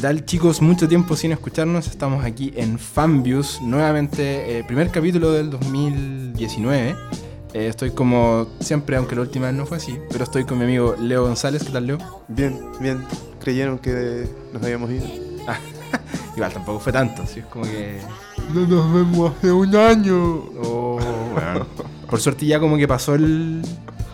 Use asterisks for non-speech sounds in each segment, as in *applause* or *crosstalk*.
¿Qué tal chicos? Mucho tiempo sin escucharnos. Estamos aquí en Fanviews, nuevamente, eh, primer capítulo del 2019. Eh, estoy como siempre, aunque la última vez no fue así, pero estoy con mi amigo Leo González. ¿Qué tal, Leo? Bien, bien. Creyeron que nos habíamos ido. Ah, *laughs* igual tampoco fue tanto, así es como que... No nos vemos hace un año. Oh, bueno. Por suerte ya como que pasó el,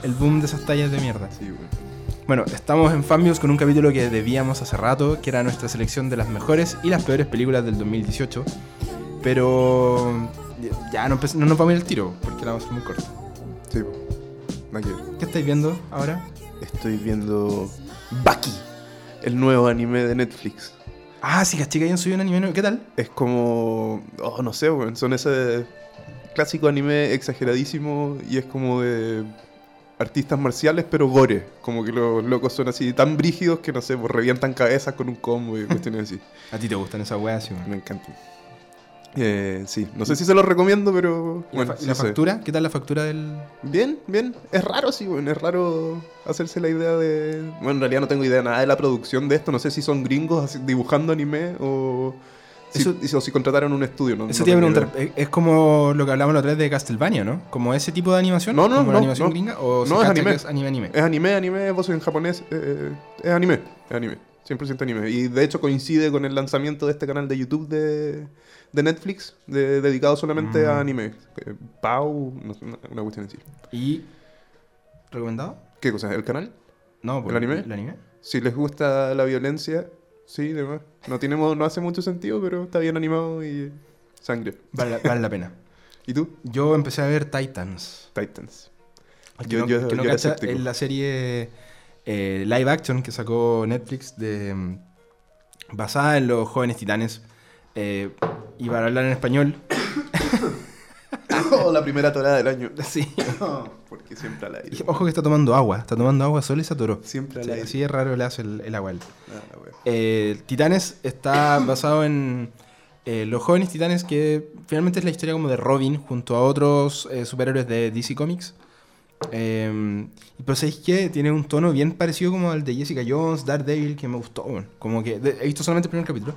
el boom de esas tallas de mierda. Sí, güey. Bueno, estamos en Fanviews con un capítulo que debíamos hace rato, que era nuestra selección de las mejores y las peores películas del 2018. Pero ya no, no nos vamos a ir al tiro, porque la vamos a hacer muy corta. Sí, ver. ¿Qué estáis viendo ahora? Estoy viendo Baki, el nuevo anime de Netflix. Ah, sí, caché que hayan subido un anime nuevo. ¿Qué tal? Es como. Oh, no sé, güey. Son ese clásico anime exageradísimo y es como de artistas marciales, pero gore. Como que los locos son así tan brígidos que no sé, pues revientan cabezas con un combo y cuestiones así. *laughs* ¿A ti te gustan esas weas? Sí, Me encantan. Eh, sí, no sé si se los recomiendo, pero. ¿Y la, Bueno, fa- y sí la factura? ¿Qué tal la factura del...? Bien, bien. Es raro, sí, bueno, es raro hacerse la idea de... Bueno, en realidad no tengo idea nada de la producción de esto. No sé si son gringos dibujando anime o si, Eso- o si contrataron un estudio. No, Eso te iba a preguntar. ¿Es- ¿Es como lo que hablamos la otra vez de Castlevania, no? ¿Como ese tipo de animación? No, no, ¿Como la no, animación no. gringa? ¿O No, es anime. es anime, anime? Es anime, anime, voz en japonés. eh, es anime, es anime. 100% anime. Y de hecho coincide con el lanzamiento de este canal de YouTube de, de Netflix, de- dedicado solamente Mm. a anime. Eh, Pau, no una cuestión así. ¿Y recomendado? ¿Qué cosa? ¿El canal? No, pues, ¿El anime? ¿El anime? Si les gusta la violencia, sí, demás. No, tiene, no hace mucho sentido, pero está bien animado y sangre. Vale, la- vale la pena. *laughs* ¿Y tú? Yo empecé a ver Titans. Titans. Que Yo- no, yo- el que no yo era cacha escéptico. es la serie eh, live action que sacó Netflix de, basada en los jóvenes titanes. Eh, y para hablar en español, *coughs* *coughs* *laughs* *laughs* Oh, la primera torada del año. *laughs* sí. Porque siempre al aire. Ojo que está tomando agua, está tomando agua solo y se atoró. Siempre al aire. así es raro le hace el, el agua. Ah. Eh, Titanes está *coughs* basado en eh, los jóvenes titanes, que finalmente es la historia como de Robin junto a otros eh, superhéroes de DC Comics. Eh, y pues es que tiene un tono bien parecido como al de Jessica Jones, Daredevil, que me gustó. bueno, como que de- he visto solamente el primer capítulo,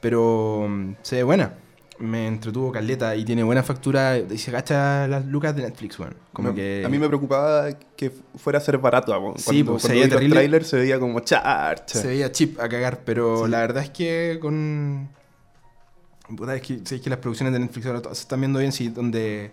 pero mm, se ve buena. Me entretuvo caleta y tiene buena factura y se gacha las lucas de Netflix, bueno. Como Me- que A mí me preocupaba que fuera a ser barato. amo. Sí, Cuando, pues, se veía terrible. trailers se veía como charcha. Se veía chip a cagar, pero Sí. la verdad es que con. Puta, es que, es que las producciones de Netflix ahora se están viendo bien, sí, donde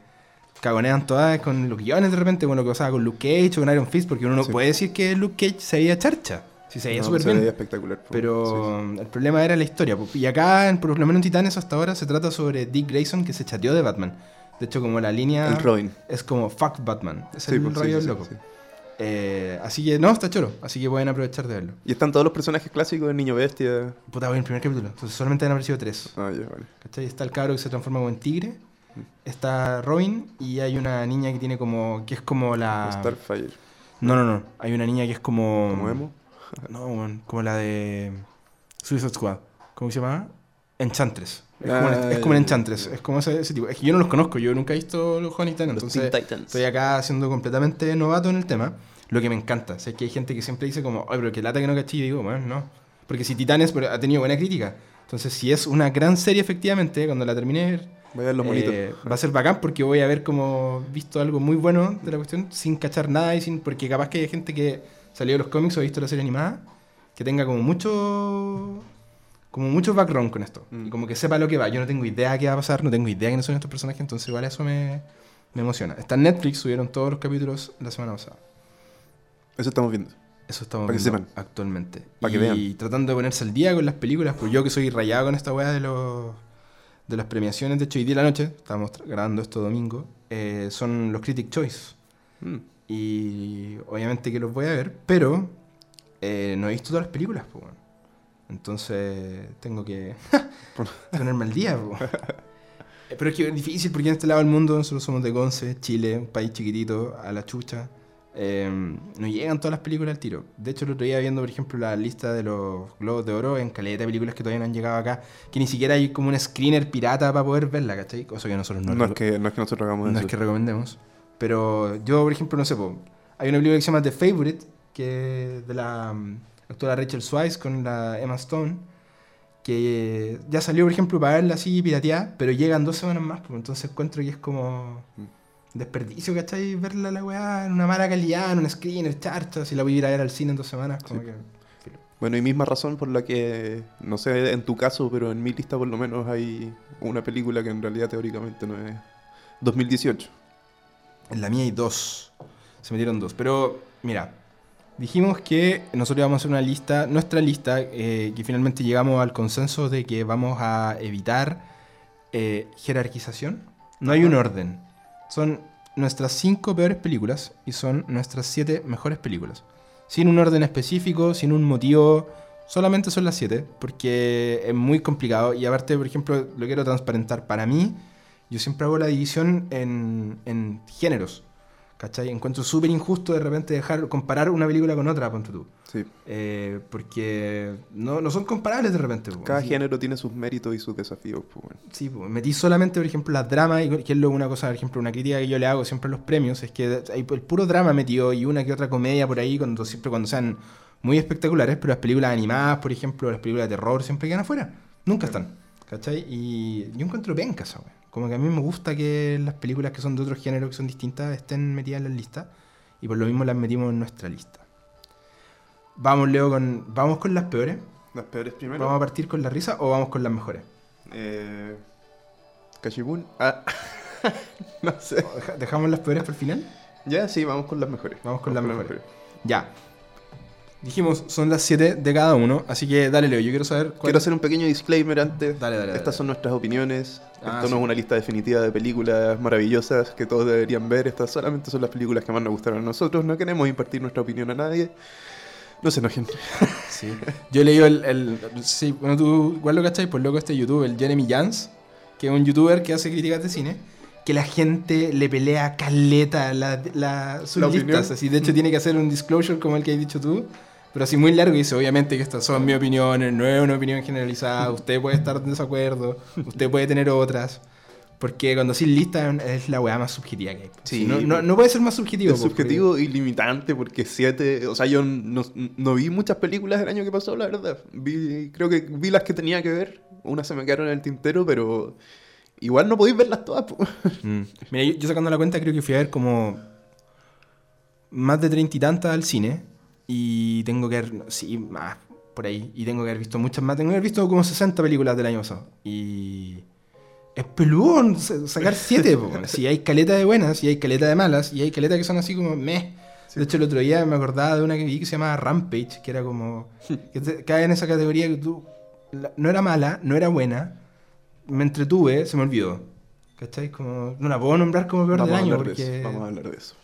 cagonean todas con los guiones de repente, lo que pasaba con Luke Cage o con Iron Fist, porque uno no Sí. puede decir que Luke Cage se veía charcha. Sí, se veía No, súper se bien. veía espectacular. po. Pero Sí, el problema era la historia. po. Y acá, por lo menos en Titanes hasta ahora, se trata sobre Dick Grayson que se chateó de Batman. De hecho, como la línea El Robin. es como fuck Batman. Es el sí, rollo loco. Eh, así que, no, está choro. Así que pueden aprovechar de verlo. Y están todos los personajes clásicos de Niño Bestia. Puta, voy en el primer capítulo. Entonces solamente han aparecido tres. Ah, ya, vale. ¿Cachai? Está el cabro que se transforma como en tigre. Está Robin y hay una niña que tiene como. que es como la. Starfire. No, no, no. Hay una niña que es como. ¿Como emo? *laughs* No, weón, como la de. Suicide Squad. ¿Cómo se llama? Enchantress. Es, Ah, como, un- es como ya, Enchantress. Es como ese, ese tipo. Es que yo no los conozco. Yo nunca he visto los Honey Titans, Los Entonces. Titans. Estoy acá siendo completamente novato en el tema. Lo que me encanta. Sé que hay gente que siempre dice como, ay, pero que lata que no caché. Y digo, bueno, no. Porque si Titanes pero ha tenido buena crítica. Entonces, si es una gran serie, efectivamente, cuando la termine Voy a ver los eh, va a ser bacán porque voy a ver como visto algo muy bueno de la cuestión sin cachar nada y sin. Porque capaz que hay gente que salió de los cómics o visto la serie animada que tenga como mucho. Como mucho background con esto. Mm. Y como que sepa lo que va. Yo no tengo idea qué va a pasar, no tengo idea quiénes son estos personajes, entonces igual eso me, me emociona. Está en Netflix, subieron todos los capítulos la semana pasada. Eso estamos viendo. Eso estamos Pa' que viendo sepan. actualmente. Pa' que y vean. tratando de ponerse al día con las películas, pues yo que soy rayado con esta weá de los de las premiaciones, de hecho hoy día en la noche, estamos grabando esto domingo, eh, son los Critic Choice. Mm. Y obviamente que los voy a ver, pero eh, no he visto todas las películas, pues bueno. Entonces tengo que *laughs* ponerme al día, po. *laughs* Eh, Pero es que es difícil porque en este lado del mundo nosotros somos de Conce, Chile, un país chiquitito, a la chucha. Eh, no llegan todas las películas al tiro. De hecho, el otro día viendo, por ejemplo, la lista de los Globos de Oro en calidad de películas que todavía no han llegado acá, que ni siquiera hay como un screener pirata para poder verla, ¿cachai? Cosa que nosotros no, No, es que, no es que nosotros hagamos no eso. es que recomendemos. Pero yo, por ejemplo, no sé, po, hay una película que se llama The Favorite, que es de la mm, actora Rachel Weisz con la Emma Stone. que ya salió, por ejemplo, para verla así pirateada, pero llegan dos semanas más, pues entonces encuentro que es como desperdicio, ¿cachai? Verla la weá en una mala calidad, en un screener, charcha, si la voy a ir a ver al cine en dos semanas, como Sí. que... Bueno, y misma razón por la que, no sé en tu caso, pero en mi lista por lo menos hay una película que en realidad teóricamente no es 2018. En la mía hay dos. Se metieron dos. Pero, mira, dijimos que nosotros íbamos a hacer una lista, nuestra lista, eh, que finalmente llegamos al consenso de que vamos a evitar eh, jerarquización. No hay un orden. Son nuestras cinco peores películas y son nuestras siete mejores películas. Sin un orden específico, sin un motivo. Solamente son las siete, porque es muy complicado. Y aparte, por ejemplo, lo quiero transparentar. Para mí, yo siempre hago la división en, en géneros. ¿Cachai? Encuentro súper injusto de repente dejar comparar una película con otra, ponte tú. Sí. Eh, porque no, no son comparables de repente. po. Cada Sí. género tiene sus méritos y sus desafíos. Bueno. Sí, pues, metí solamente, por ejemplo, las dramas, que es lo- una cosa, por ejemplo, una crítica que yo le hago siempre a los premios, es que hay el puro drama metido y una que otra comedia por ahí, cuando siempre cuando sean muy espectaculares, pero las películas animadas, por ejemplo, las películas de terror siempre quedan afuera. Nunca están. ¿Cachai? Y yo encuentro penca esa wea. Como que a mí me gusta que las películas que son de otros géneros, que son distintas, estén metidas en la lista. Y por lo mismo las metimos en nuestra lista. Vamos, Leo, con. ¿Vamos con las peores? Las peores primero. ¿Vamos a partir con la risa o vamos con las mejores? Eh. Ah, *laughs* no sé. ¿O deja- ¿Dejamos las peores para el final? Ya, sí, vamos con las mejores. Vamos con las mejores. Ya. Dijimos, son las 7 de cada uno, así que dale, Leo. Yo quiero saber cuál. Quiero hacer un pequeño disclaimer antes. Dale, dale, Estas dale. son nuestras opiniones. Ah, Esto sí. no es una lista definitiva de películas maravillosas que todos deberían ver. Estas solamente son las películas que más nos gustaron a nosotros. No queremos impartir nuestra opinión a nadie. No se enojen. *laughs* Sí. Yo leí el, el. Sí, bueno, tú igual lo cacháis, por loco este YouTube, el Jeremy Jans, que es un youtuber que hace críticas de cine, que la gente le pelea caleta la, la, sus La listas. Así, de hecho, tiene que hacer un disclosure como el que has dicho tú. Pero así muy largo y dice, obviamente que estas son mis opiniones, no es una opinión generalizada, usted puede estar en desacuerdo, usted puede tener otras. Porque cuando sin lista es la weá más subjetiva que hay. Sí, no, no, pues. no puede ser más subjetivo. Es pues, subjetivo y limitante porque siete... O sea, yo no, no vi muchas películas el año que pasó, la verdad. Vi, creo que vi las que tenía que ver. Unas se me quedaron en el tintero, pero... Igual no podéis verlas todas. Mm. Mira, yo, yo sacando la cuenta creo que fui a ver como más de treinta y tantas al cine y tengo que haber, sí, más por ahí, y tengo que haber visto muchas más, tengo que haber visto como 60 películas del año pasado y es peludo sa- sacar 7, *laughs* si hay caleta de buenas, y hay caleta de malas, y hay caleta que son así como meh. De hecho, el otro día me acordaba de una que vi que se llamaba Rampage, que era como. *laughs* que cae en esa categoría que tú. la- no era mala, no era buena, me entretuve, se me olvidó. ¿Cachai? Como, no la puedo nombrar como peor Vamos del año porque. Vamos a hablar de eso.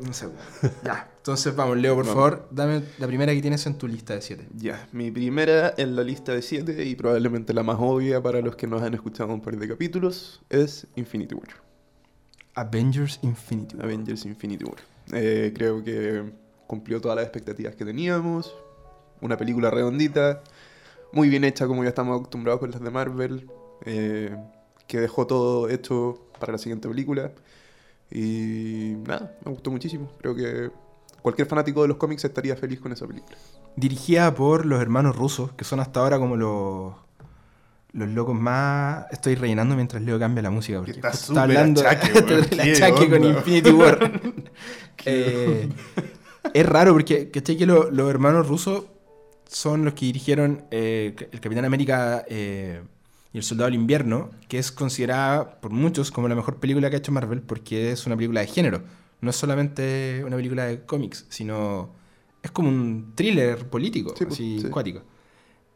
No sé. *laughs* ya. Entonces vamos, Leo, por Vamos. favor, dame la primera que tienes en tu lista de 7. Ya, mi primera en la lista de siete y probablemente la más obvia para los que nos han escuchado un par de capítulos es Infinity War. Avengers Infinity. War. Avengers Infinity War. Eh, creo que cumplió todas las expectativas que teníamos. Una película redondita, muy bien hecha como ya estamos acostumbrados con las de Marvel, eh, que dejó todo hecho para la siguiente película. Y nada, me gustó muchísimo. Creo que cualquier fanático de los cómics estaría feliz con esa película. Dirigida por los hermanos rusos, que son hasta ahora como los. Los locos más. Estoy rellenando mientras Leo cambia la música. Porque Está achaque, *laughs* weón. del ¿Qué achaque con? Infinity War. *laughs* Eh, es raro porque, ¿cachai? Que lo- los hermanos rusos son los que dirigieron eh, el Capitán América eh, y el Soldado del Invierno, que es considerada por muchos como la mejor película que ha hecho Marvel porque es una película de género. No es solamente una película de cómics, sino es como un thriller político, Sí, pues, así sí. cuático.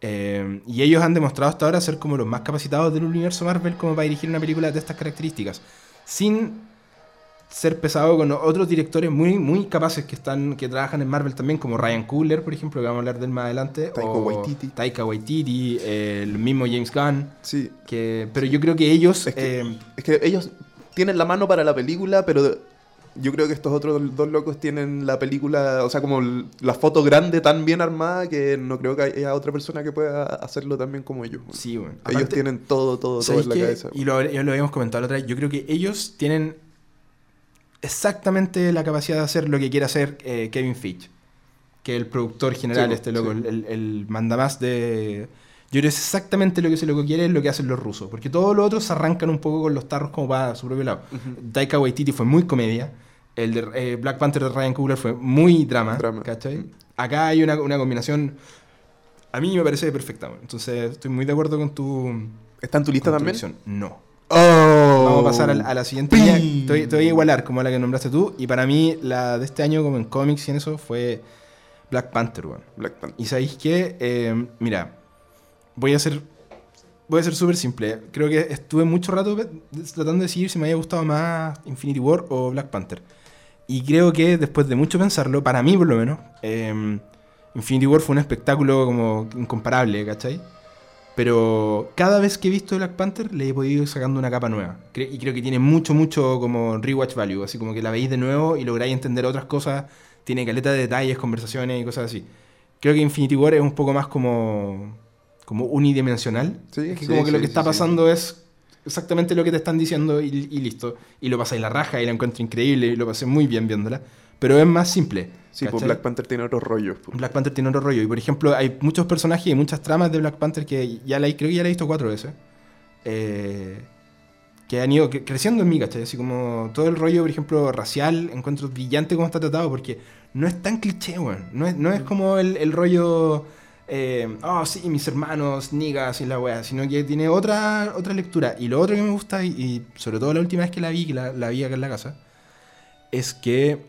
Eh, y ellos han demostrado hasta ahora ser como los más capacitados del universo Marvel como para dirigir una película de estas características. Sin ser pesado con otros directores muy, muy capaces que están que trabajan en Marvel también, como Ryan Coogler, por ejemplo, que vamos a hablar de él más adelante. Taika o Waititi. Taika Waititi, eh, el mismo James Gunn. Sí, Que, pero yo creo que ellos... Es que- eh, Es que ellos tienen la mano para la película, pero yo creo que estos otros dos locos tienen la película, o sea, como la foto grande tan bien armada que no creo que haya otra persona que pueda hacerlo tan bien como ellos. sí, bueno. Ellos Aparte- tienen todo, todo, todo ¿Sabéis en la cabeza. Y lo, ya lo habíamos comentado la otra vez. Yo creo que ellos tienen exactamente la capacidad de hacer lo que quiere hacer eh, Kevin Feige, que es el productor general, Sí, este loco, sí. el, el mandamás de. Yo creo que es exactamente lo que ese loco quiere, es lo que hacen los rusos. Porque todos los otros se arrancan un poco con los tarros como para su propio lado. Taika Waititi fue muy comedia. El de eh, Black Panther de Ryan Coogler fue muy drama. Drama. ¿cachai? Acá hay una, una combinación. A mí me parece perfecta. Entonces, estoy muy de acuerdo con tu. ¿Está en tu lista tu también? No. Oh. Vamos a pasar a, la- a la siguiente te voy a igualar, como la que nombraste tú. Y para mí, la de este año, como en cómics y en eso, fue Black Panther, weón. Black Panther. Y sabéis que, eh, mira, voy a ser. Voy a ser súper simple. Creo que estuve mucho rato tratando de decidir si me había gustado más Infinity War o Black Panther. Y creo que después de mucho pensarlo, para mí por lo menos, eh, Infinity War fue un espectáculo como incomparable, ¿cachai? Pero cada vez que he visto Black Panther le he podido ir sacando una capa nueva. Y creo que tiene mucho, mucho como rewatch value. Así como que la veis de nuevo y lográis entender otras cosas. Tiene caleta de detalles, conversaciones y cosas así. Creo que Infinity War es un poco más como, como unidimensional. Sí, Es que sí, como que lo que está pasando es exactamente lo que te están diciendo y, y listo. Y lo pasáis la raja y la encuentro increíble y lo pasé muy bien viéndola. Pero es más simple. Sí, pues. Black Panther tiene otros rollos. pues. Black Panther tiene otro rollo. Y por ejemplo, hay muchos personajes y muchas tramas de Black Panther que ya la, creo que ya la he visto cuatro veces. eh, que han ido cre- creciendo en mí, ¿cachai? Así como todo el rollo, por ejemplo, racial, encuentro brillante cómo está tratado, porque no es tan cliché, weón. No es, no es como el, el rollo, eh, oh, sí, mis hermanos, niggas y la weá, sino que tiene otra, otra lectura. Y lo otro que me gusta, y, y sobre todo la última vez que la vi, que la, la vi acá en la casa, es que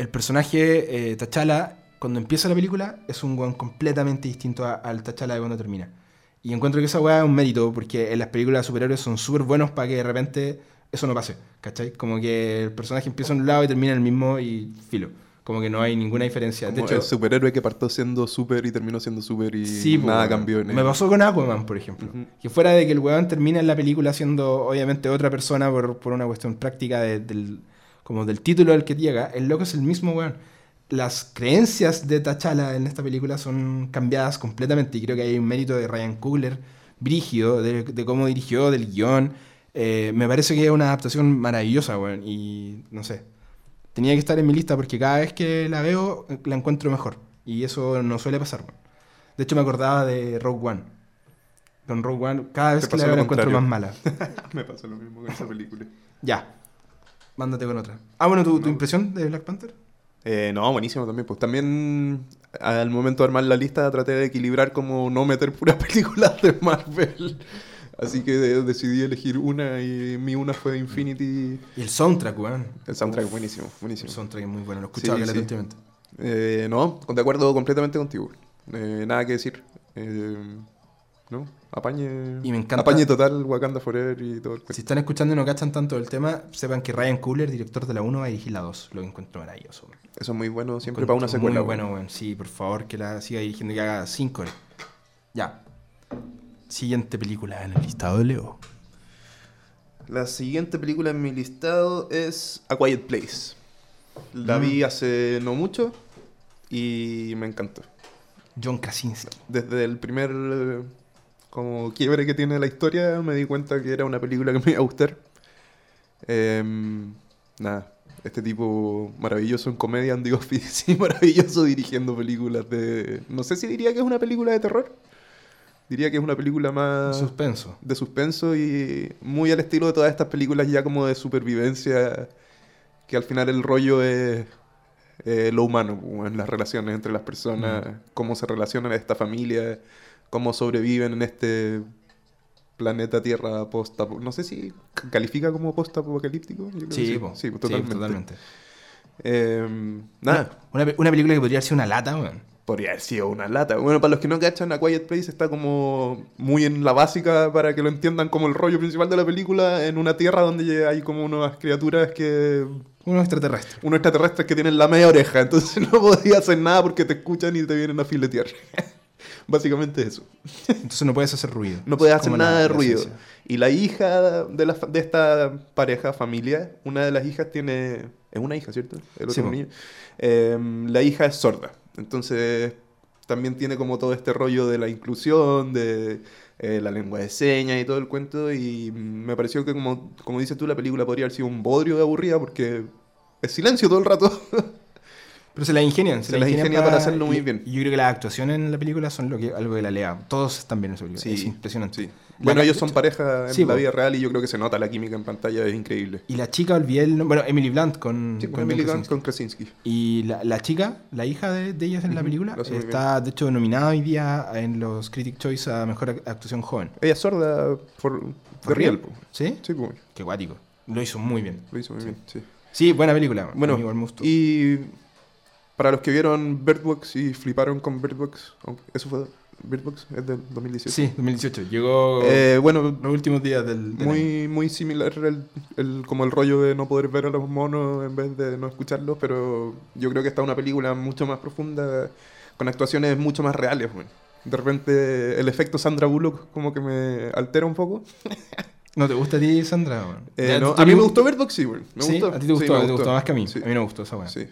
el personaje eh, T'Challa, cuando empieza la película, es un weón completamente distinto a- al T'Challa de cuando termina. Y encuentro que esa weá es un mérito, porque en las películas de superhéroes son súper buenos para que de repente eso no pase, ¿cachai? Como que el personaje empieza en un lado y termina en el mismo y filo. Como que no hay ninguna diferencia. De Como hecho, el superhéroe que partió siendo super y terminó siendo super y Sí, pues, nada weón. cambió en él. Me pasó con Aquaman, por ejemplo. Ujú. Que fuera de que el weón termina en la película siendo obviamente otra persona por, por una cuestión práctica de- del, como del título al que llega, el loco es el mismo weón. Las creencias de T'Challa en esta película son cambiadas completamente y creo que hay un mérito de Ryan Coogler, brígido, de, de cómo dirigió, del guion. Eh, me parece que es una adaptación maravillosa, weón, y no sé. Tenía que estar en mi lista porque cada vez que la veo eh, la encuentro mejor. Y eso no suele pasar, weón. De hecho, me acordaba de Rogue One. Con Rogue One, cada vez que la veo la encuentro más mala. *laughs* Me pasó lo mismo con esa película. Ya. Mándate con otra. Ah, bueno, ¿tu, tu impresión de Black Panther? Eh, no, buenísimo también. Pues también al momento de armar la lista traté de equilibrar como no meter puras *laughs* películas de Marvel. Así que de- decidí elegir una y mi una fue Infinity. Y el soundtrack, weón. El soundtrack Uf, buenísimo, El buenísimo. soundtrack es muy bueno, lo he escuchado Sí, sí. últimamente. Eh, no, de acuerdo completamente contigo. Eh, nada que decir. ¿No? Apañe. Y me encanta- Apañe total, Wakanda Forever y todo el Si están escuchando y no cachan tanto del tema, sepan que Ryan Coogler, director de la 1, va a dirigir la 2. Lo encuentro maravilloso. Eso es muy bueno siempre para una secuela. Muy bueno. bueno. Sí, por favor, que la siga dirigiendo y que haga 5 Ya. Siguiente película en el listado de Leo. La siguiente película en mi listado es A Quiet Place. La Mm. vi hace no mucho y me encantó. John Krasinski. Desde el primer como quiebre que tiene la historia me di cuenta que era una película que me iba a gustar. Em, nada, este tipo maravilloso en comedia, Andy Office, y *laughs* maravilloso dirigiendo películas de... No sé si diría que es una película de terror. Diría que es una película más Suspenso. de suspenso y muy al estilo de todas estas películas ya como de supervivencia, que al final el rollo es eh, lo humano, como en las relaciones entre las personas, cómo se relacionan esta familia, cómo sobreviven en este planeta Tierra post no sé si califica como post apocalíptico Sí, sí, Sí, totalmente. totalmente. Eh, nada, Una, pe- una película que podría ser una lata, weón. Podría haber sido una lata. Bueno, para los que no cachan, A Quiet Place está como muy en la básica para que lo entiendan como el rollo principal de la película, en una tierra donde hay como unas criaturas que... Un extraterrestre. unos extraterrestres que tienen la media oreja, entonces *laughs* no podías hacer nada porque te escuchan y te vienen a filetear. Básicamente eso. Entonces no puedes hacer ruido. No puedes Es hacer nada la- de ruido. Y la hija de, la, de esta pareja, familia, una de las hijas tiene... Es una hija, ¿cierto? El otro Sí, niño. Eh, la hija es sorda. Entonces también tiene como todo este rollo de la inclusión, de eh, la lengua de señas y todo el cuento. Y me pareció que, como, como dices tú, la película podría haber sido un bodrio de aburrida porque es silencio todo el rato. *laughs* Pero se la ingenian. Se las ingenia para hacerlo muy bien. Y yo creo que las actuaciones en la película son lo que, algo que la lea. Todos están bien en esa película. Sí, es impresionante. Sí. La- Bueno, de ellos son pareja en Sí, la vida real y yo creo que se nota la química en pantalla, es increíble. Y la chica, olvidé el nombre. Bueno, Emily Blunt con. Sí, con Emily Blunt con Krasinski. Y la, la chica, la hija de, de ellas en la película, está de hecho nominada hoy día en los Critic Choice a Mejor Ac- Actuación Joven. Ella es sorda por, de ¿For real. ¿Sí? Sí, pues, Qué guático. Lo hizo muy bien. lo hizo muy bien, sí. Sí, buena película. Bueno, igual me gustó. y para los que vieron Bird Box y fliparon con Bird Box, eso fue Bird Box, es del 2018. Sí, 2018. Llegó Eh, bueno, los últimos días del, del año. muy, muy similar el, el- como el rollo de no poder ver a los monos en vez de no escucharlos, pero yo creo que esta es una película mucho más profunda, con actuaciones mucho más reales. bueno. De repente el efecto Sandra Bullock como que me altera un poco. *laughs* ¿No te gusta a ti, Sandra? Eh, no, a mí me gu- gustó Bird Box, sí, me ¿Sí? gustó. A ti te Sí, gustó, me te gustó más que a mí. Sí. A mí no me gustó esa weá. Sí.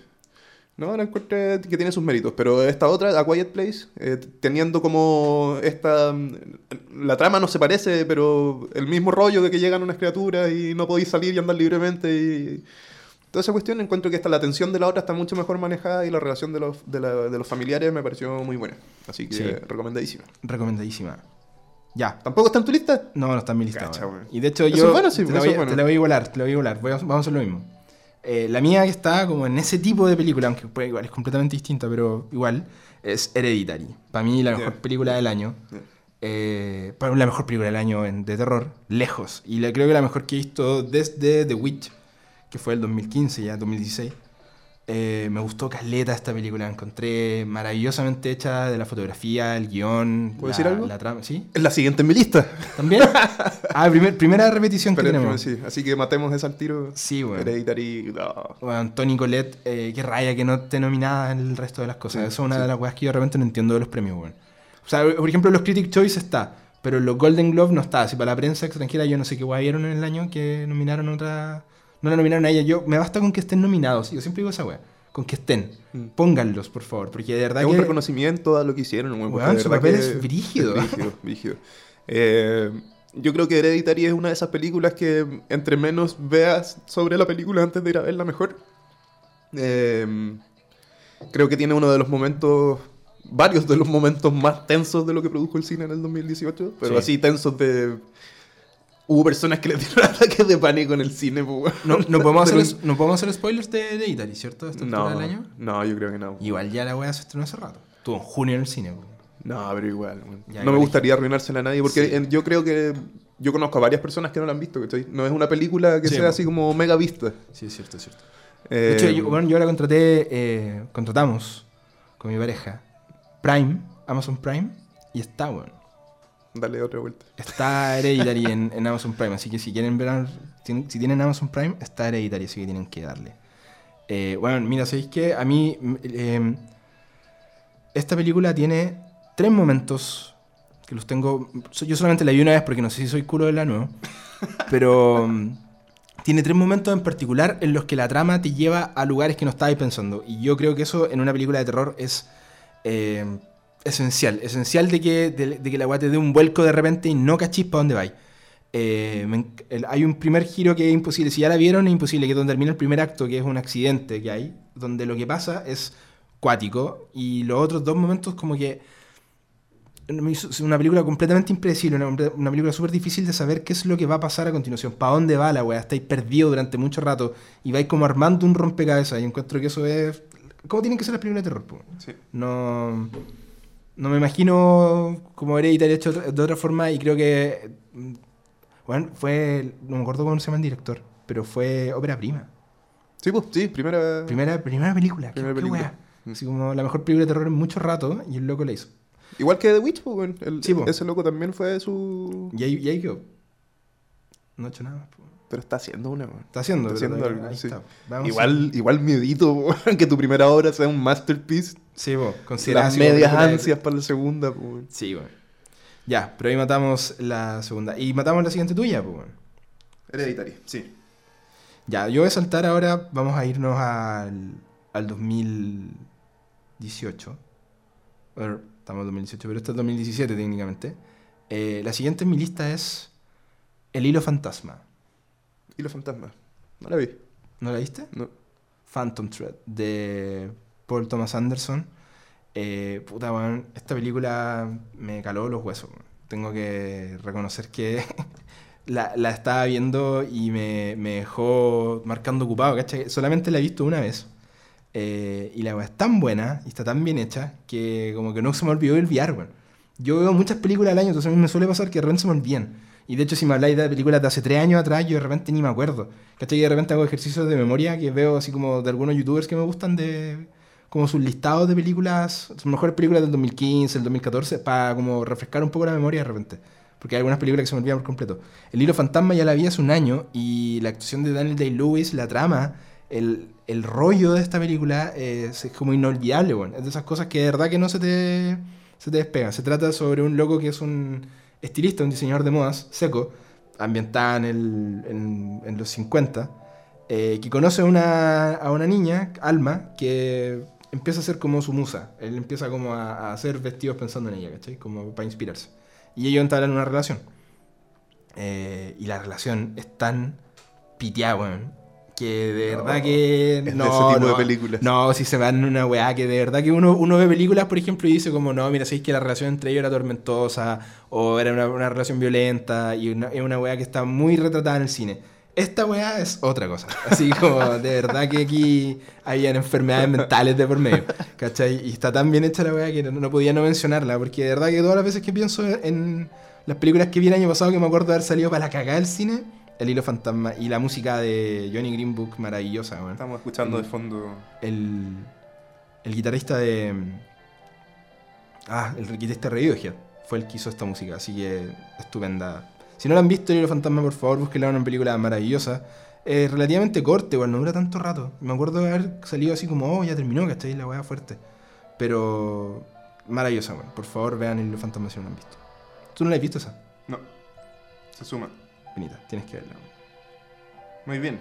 No, la encontré que tiene sus méritos, pero esta otra, A Quiet Place, eh, teniendo como esta... mm, La trama no se parece, pero el mismo rollo de que llegan unas criaturas y no podéis salir y andar libremente y... Toda esa cuestión, encuentro que esta, la tensión de la otra está mucho mejor manejada y la relación de los, de, la- de los familiares me pareció muy buena. Así que Sí. recomendadísima. Recomendadísima. Ya. ¿Tampoco está en tu lista? No, no está en mi lista. Cacha. Y de hecho yo bueno, sí, te, la voy, bueno. te la voy a igualar, te la voy a igualar. Voy a- vamos a hacer lo mismo. Eh, la mía que está como en ese tipo de película, aunque puede- igual es completamente distinta, pero igual, es Hereditary. Para mí la mejor película del año. Eh, para mí la mejor película del año en- de terror, lejos. Y la, creo que la mejor que he visto desde The Witch, que fue el 2015, ya 2016. Eh, me gustó caleta esta película, la encontré maravillosamente hecha de la fotografía, el guion, ¿Puedo la, decir algo? la trama. ¿Sí? Es la siguiente en mi lista. ¿También? ah, primer- primera repetición que tenemos. sí, así que matemos ese al tiro. Sí, bueno. Hereditary. no. Bueno, Tony Colette, eh, qué raya que no esté nominada en el resto de las cosas. Sí, Eso es una sí. de las cosas que yo de repente no entiendo de los premios, weón. O sea, por ejemplo, los Critic Choice está, pero los Golden Globe no está. Si para la prensa extranjera yo no sé qué guay vieron en el año que nominaron otra... No la nominaron a ella. Yo, me basta con que estén nominados. Yo siempre digo esa weá. Con que estén. Mm. Pónganlos, por favor. Porque de verdad Es que... un reconocimiento a lo que hicieron. weón, Weón, su papel es brígido. es *laughs* brígido, brígido. Eh, yo creo que Hereditary es una de esas películas que entre menos veas sobre la película antes de ir a verla mejor. Eh, creo que tiene uno de los momentos, varios de los momentos más tensos de lo que produjo el cine en el 2018. Pero Sí. así tensos de... Hubo personas que le dieron *laughs* ataques de pánico en el cine. pues. No, no, podemos hacer, no podemos hacer spoilers de, de Italy, ¿cierto? Esta No, del año. no, yo creo que no. Igual ya la weá se estrenó hace rato. Estuvo en junio en el cine. weón. No, pero igual. Ya, no me gustaría arruinársela a nadie porque Sí. yo creo que yo conozco a varias personas que no la han visto. ¿cachai? No es una película que Sí, sea así como mega vista. Sí, es cierto, es cierto. Eh, De hecho, yo, bueno, yo la contraté, eh, contratamos con mi pareja Prime, Amazon Prime, y está, weón. Dale otra vuelta. Está Hereditary en, en Amazon Prime, así que si quieren ver, si tienen Amazon Prime, está Hereditary, así que tienen que darle. Eh, bueno, mira, ¿sabéis qué? A mí, eh, esta película tiene tres momentos que los tengo. Yo solamente la vi una vez porque no sé si soy culo de la nuevo, pero mm, tiene tres momentos en particular en los que la trama te lleva a lugares que no estabais pensando. Y yo creo que eso en una película de terror es eh, esencial. Esencial de que, de, de que la weá te dé un vuelco de repente y no cachis para dónde vais. Eh, me enc- el- hay un primer giro que es imposible. Si ya la vieron, es imposible. Que es donde termina el primer acto, que es un accidente que hay, donde lo que pasa es cuático. Y los otros dos momentos, como que. Es una película completamente impredecible, una, una película súper difícil de saber qué es lo que va a pasar a continuación, para dónde va la weá, estáis perdidos durante mucho rato y vais como armando un rompecabezas y encuentro que eso es... ¿Cómo tienen que ser las películas de terror? Sí. No, no me imagino como Hereditary hecho de otra forma y creo que... mm, Bueno, fue... No me acuerdo cómo se llama el director, pero fue ópera prima. Sí, pues, sí, primera. Primera, primera película. Primera ¿Qué, qué película. Mm. Así como la mejor película de terror en mucho rato y el loco la hizo. Igual que The Witch, pues, weón. El- Sí, po. ese loco también fue su. Y ahí, y ahí quedó. No ha hecho nada más. po. Pero está haciendo una, weón. Está haciendo, Está haciendo algo, sí. está. Igual, igual miedito, *laughs* que tu primera obra sea un masterpiece. Sí, vos. considerada Las medias ansias para la segunda, pues. Sí, bueno. Ya, pero ahí matamos la segunda. Y matamos la siguiente tuya, pues, bueno. Hereditary, sí. Ya, yo voy a saltar ahora, vamos a irnos al, al 2018. Bueno, estamos en 2018, pero esto es 2017 técnicamente. Eh, la siguiente en mi lista es El Hilo Fantasma. Y los fantasmas. No la vi. ¿No la viste? No. Phantom Thread, de Paul Thomas Anderson. Eh, puta, weón, esta película me caló los huesos. Tengo que reconocer que *laughs* la, la estaba viendo y me, me dejó marcando ocupado, ¿cachai? Solamente la he visto una vez. Eh, y la weá es tan buena y está tan bien hecha que como que no se me olvidó VR, weón. Yo veo muchas películas al año, entonces a mí me suele pasar que de repente se me olvidan. Y de hecho, si me habláis de películas de hace tres años atrás, yo de repente ni me acuerdo. ¿Cachai? Y de repente hago ejercicios de memoria que veo así como de algunos youtubers que me gustan de como sus listados de películas, sus mejores películas del 2015, el 2014, para como refrescar un poco la memoria de repente. Porque hay algunas películas que se me olvidan por completo. El Hilo Fantasma ya la vi hace un año y la actuación de Daniel Day-Lewis, la trama, el, el rollo de esta película es, como inolvidable, bueno. Es de esas cosas que de verdad que no se te, se te despegan. Se trata sobre un loco que es un estilista, un diseñador de modas, seco, ambientada en, el- en- los 50, eh, que conoce una, a una niña, Alma, que empieza a ser como su musa. Él empieza como a, a hacer vestidos pensando en ella, ¿cachai? Como para inspirarse. Y ellos entablan una relación. Eh, y la relación es tan piteada, weón. Que de No, verdad que. es de no, ese tipo de no. películas. No, si se van en una weá que de verdad que uno, uno ve películas, por ejemplo, y dice como, no, mira, sabéis que la relación entre ellos era tormentosa, o era una, una relación violenta, y una, es una weá que está muy retratada en el cine. Esta weá es otra cosa. Así como, de verdad que aquí habían enfermedades mentales de por medio. ¿Cachai? Y está tan bien hecha la weá que no, no podía no mencionarla, porque de verdad que todas las veces que pienso en las películas que vi el año pasado, que me acuerdo de haber salido para la cagada del cine, El Hilo Fantasma y la música de Johnny Green Book, maravillosa, weón Estamos escuchando de fondo. el, el guitarrista de. Ah, el guitarrista de Radiohead fue el que hizo esta música, así que estupenda. Si no la han visto, El Hilo Fantasma, por favor, búsquenla, una película maravillosa. Es relativamente corta, igual, no dura tanto rato. Me acuerdo de haber salido así como, oh, ya terminó, ¿cachai? La weá fuerte. Pero maravillosa, weón. Por favor, vean El Hilo Fantasma si no la han visto. ¿Tú no la has visto esa? No. Se suma. Benita, tienes que verla. weón. Muy bien.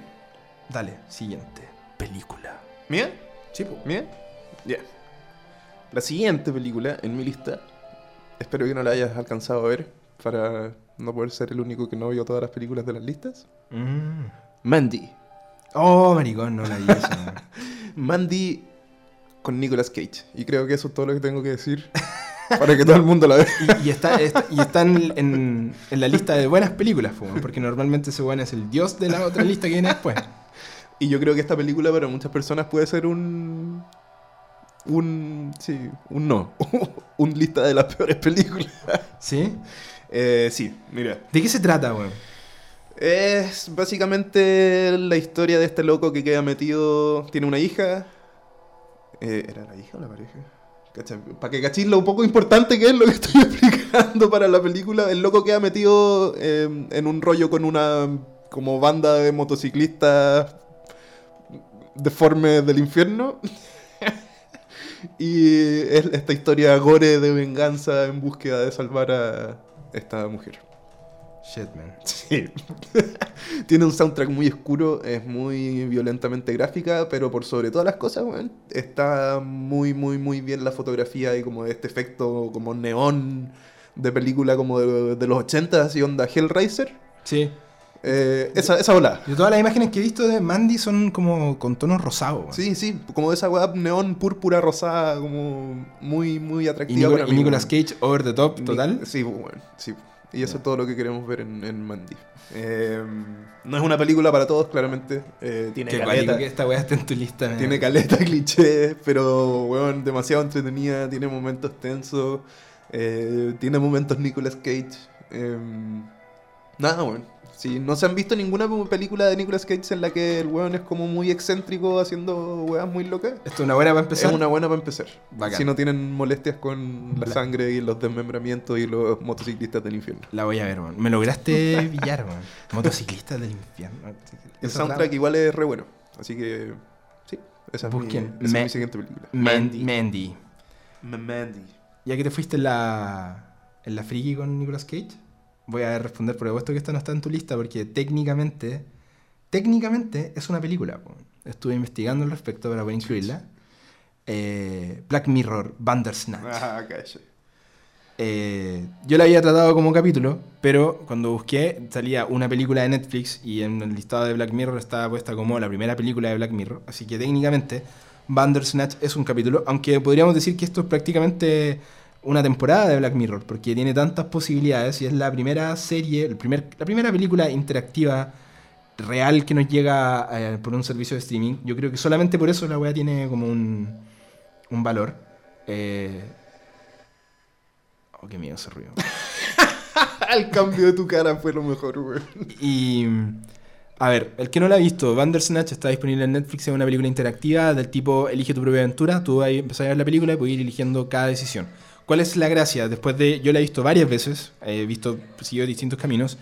Dale, siguiente. Película. ¿Mía? Sí, po. ¿Mía? Ya. La siguiente película en mi lista, espero que no la hayas alcanzado a ver para no poder ser el único que no vio todas las películas de las listas. Mm. Mandy. Oh, maricón, no la vi esa. *laughs* Mandy con Nicolas Cage. Y creo que eso es todo lo que tengo que decir *laughs* para que todo el mundo la vea. Y, y está, está- y están en, en la lista de buenas películas, po, porque normalmente ese weón es el dios de la otra lista que viene después. Y yo creo que esta película para muchas personas puede ser un. Un. Sí, un no. *laughs* un lista de las peores películas. ¿Sí? Eh, sí, mira. ¿De qué se trata, weón? Es básicamente la historia de este loco que queda metido. Tiene una hija. Eh, ¿Era la hija o la pareja? Para que cachis lo poco importante que es lo que *laughs* estoy explicando para la película. El loco queda metido eh, en un rollo con una como banda de motociclistas deformes del infierno. *laughs* y es esta historia gore de venganza en búsqueda de salvar a esta mujer. Shit, man. *laughs* Sí. *laughs* Tiene un soundtrack muy oscuro, es muy violentamente gráfica, pero por sobre todas las cosas, weón, está muy, muy, muy bien la fotografía y como este efecto como neón de película como de, de los 80, así onda Hellraiser. Sí. Eh, esa, esa ola. Yo todas las imágenes que he visto de Mandy son como con tonos rosados. Sí, sí, como de esa weá neón púrpura rosada, como muy, muy Y, atractiva. Y Nicolas. Cage over the top, Ni- total. Sí, bueno, sí. Y eso es todo lo que queremos ver en, en Mandy. Eh, no es una película para todos, claramente. Eh, tiene Qué caleta, que esta weá esté en tu lista, man. tiene caleta cliché, pero, weón, demasiado entretenida. Tiene momentos tensos. eh, tiene momentos Nicolas Cage. eh, nada, weón. Si no se han visto ninguna película de Nicolas Cage en la que el weón es como muy excéntrico haciendo weas muy locas. Esto es una buena para empezar. Es una buena para empezar. Bacán. Si no tienen molestias con la Bla- sangre y los desmembramientos y los motociclistas del infierno. La voy a ver, weón. Me lograste *laughs* pillar, weón. Motociclistas del infierno. El soundtrack igual es re bueno. Así que, sí, esa es, mi, esa es mi siguiente película. Mandy. Mandy. Mandy. Ya que te fuiste en la, en la friki con Nicolas Cage, voy a responder por supuesto que esta no está en tu lista porque técnicamente, técnicamente es una película. Estuve investigando al respecto para poder incluirla. Eh, Black Mirror, Bandersnatch. Ah, calla. Eh, yo la había tratado como capítulo, pero cuando busqué salía una película de Netflix y en el listado de Black Mirror estaba puesta como la primera película de Black Mirror. Así que técnicamente Bandersnatch es un capítulo, aunque podríamos decir que esto es prácticamente una temporada de Black Mirror, porque tiene tantas posibilidades y es la primera serie, el primer, la primera película interactiva real que nos llega eh, por un servicio de streaming. Yo creo que solamente por eso la weá tiene como un, un valor. Eh... Oh, qué miedo ese ruido. *laughs* el cambio de tu cara fue lo mejor, güey. Y. A ver, el que no la ha visto, Bandersnatch está disponible en Netflix, es una película interactiva del tipo Elige tu propia aventura. Tú ahí empezás a ver la película y puedes ir eligiendo cada decisión. ¿Cuál es la gracia? Después de. Yo la he visto varias veces, he visto, siguió distintos caminos.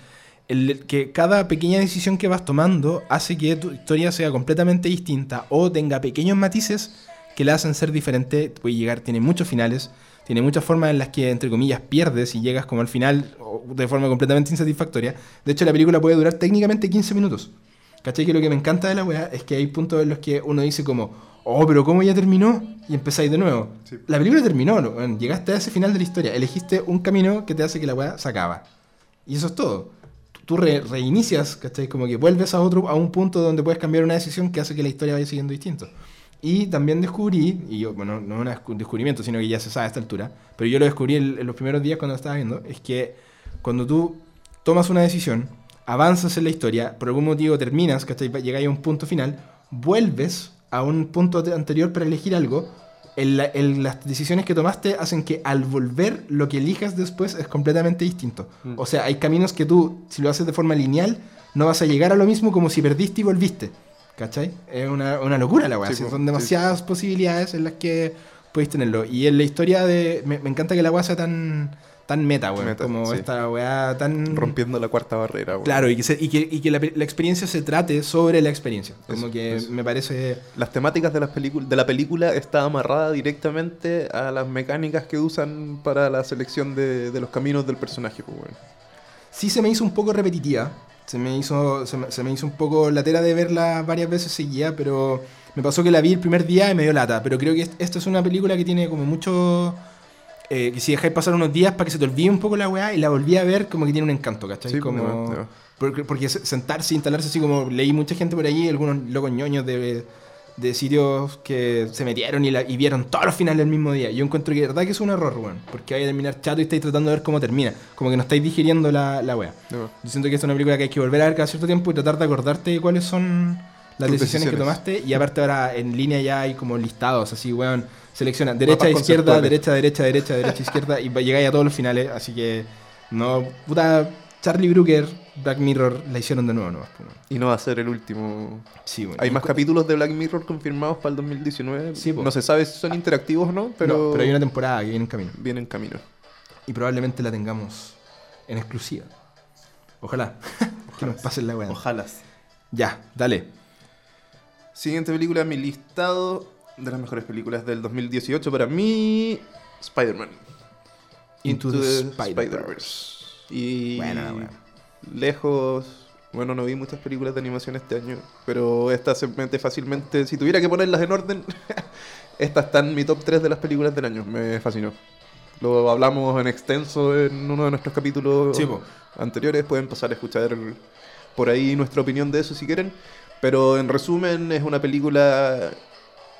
El, que cada pequeña decisión que vas tomando hace que tu historia sea completamente distinta o tenga pequeños matices que la hacen ser diferente. Puede llegar, tiene muchos finales, tiene muchas formas en las que, entre comillas, pierdes y llegas como al final de forma completamente insatisfactoria. De hecho, la película puede durar técnicamente 15 minutos. ¿Cachai? Que lo que me encanta de la weá es que hay puntos en los que uno dice como, oh, pero ¿cómo ya terminó? Y empezáis de nuevo. Sí. La película terminó, ¿no? Bueno, llegaste a ese final de la historia, elegiste un camino que te hace que la weá se acaba. Y eso es todo. Tú re- reinicias, ¿cachai? Como que vuelves a otro, a un punto donde puedes cambiar una decisión que hace que la historia vaya siguiendo distinto. Y también descubrí, y yo, bueno, no es un descubrimiento, sino que ya se sabe a esta altura, pero yo lo descubrí en, en los primeros días cuando lo estaba viendo, es que cuando tú tomas una decisión, avanzas en la historia, por algún motivo terminas, ¿cachai? Llegáis a un punto final, vuelves a un punto anterior para elegir algo, las decisiones que tomaste hacen que al volver lo que elijas después es completamente distinto. Mm. O sea, hay caminos que tú, si lo haces de forma lineal, no vas a llegar a lo mismo como si perdiste y volviste. ¿Cachai? Es una, una locura la weá. Sí, sí, son sí. demasiadas posibilidades en las que podéis tenerlo. Y en la historia de. Me, me encanta que la weá sea tan, tan meta, weón. Meta, Como sí. esta weá tan. Rompiendo la cuarta barrera, güey. Claro, y que, se- y que, y que la, la experiencia se trate sobre la experiencia. Como Eso, que eso. me parece. Las temáticas de, las películas de la película está amarrada directamente a las mecánicas que usan para la selección de, de los caminos del personaje, pues, güey. Sí se me hizo un poco repetitiva. Se me hizo, se me, se me hizo un poco latera de verla varias veces seguida, pero me pasó que la vi el primer día y me dio lata. Pero creo que est- esta es una película que tiene como mucho... eh, que si dejáis pasar unos días para que se te olvide un poco la weá y la volví a ver, como que tiene un encanto, ¿cachai? Sí, como... pues, no, no. Porque, porque se- sentarse, instalarse así como leí mucha gente por allí, algunos locos ñoños de, de sitios que se metieron y, la- y vieron todos los finales el mismo día. Yo encuentro que de verdad que es un error, weón. Porque vais a terminar chato y estáis tratando de ver cómo termina. Como que no estáis digiriendo la, la weá. No. Yo siento que es una película que hay que volver a ver cada cierto tiempo y tratar de acordarte de cuáles son las decisiones, que tomaste. Y aparte ahora en línea ya hay como listados, así, weón. Selecciona derecha, izquierda, derecha, derecha, derecha, derecha, izquierda. Y llegáis a todos los finales. Así que, no, puta, Charlie Brooker, Black Mirror, la hicieron de nuevo, ¿no? Y no va a ser el último. Sí, bueno. Hay más capítulos de Black Mirror confirmados para el 2019. Sí, no se sabe si son interactivos o no, pero, No, pero hay una temporada que viene en camino. viene en camino. Y probablemente la tengamos en exclusiva. Ojalá. *laughs* que nos pasen la weá. Ojalá. Ya, dale. Siguiente película mi listado de las mejores películas del 2018 para mí, Spider-Man. Into the Spider-Verse. Y Buena, buena. lejos, bueno, no vi muchas películas de animación este año, pero esta se mete fácilmente, si tuviera que ponerlas en orden, *laughs* esta está en mi top 3 de las películas del año, me fascinó. Lo hablamos en extenso en uno de nuestros capítulos po. anteriores, pueden pasar a escuchar por ahí nuestra opinión de eso si quieren. Pero en resumen es una película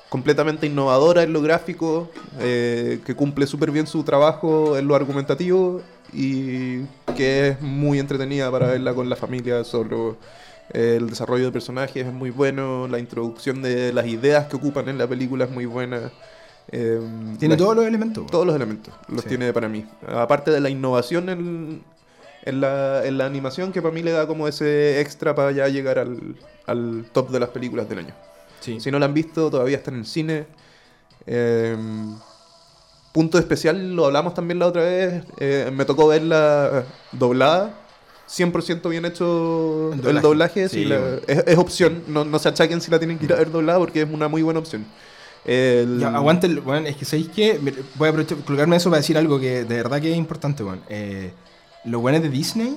completamente innovadora en lo gráfico, eh, que cumple súper bien su trabajo en lo argumentativo y que es muy entretenida para verla con la familia solo. Eh, el desarrollo de personajes es muy bueno, la introducción de las ideas que ocupan en la película es muy buena. eh, Tiene la- todos los elementos. todos los elementos los Sí. tiene para mí. Aparte de la innovación en, en, la, en la animación, que para mí le da como ese extra para ya llegar al, al top de las películas del año. Sí. Si no la han visto, todavía está en el cine. Eh, punto especial, lo hablamos también la otra vez. eh, me tocó verla doblada. 100% bien hecho El el doblaje. doblaje. Sí, si la- bueno. es, es opción, no, no se achaquen si la tienen que ir a ver doblada porque es una muy buena opción. El- Ya, aguante, el- weón, es que sabéis que voy a aprovechar, colocarme eso para decir algo que de verdad que es importante, weón. Eh, los weones de Disney,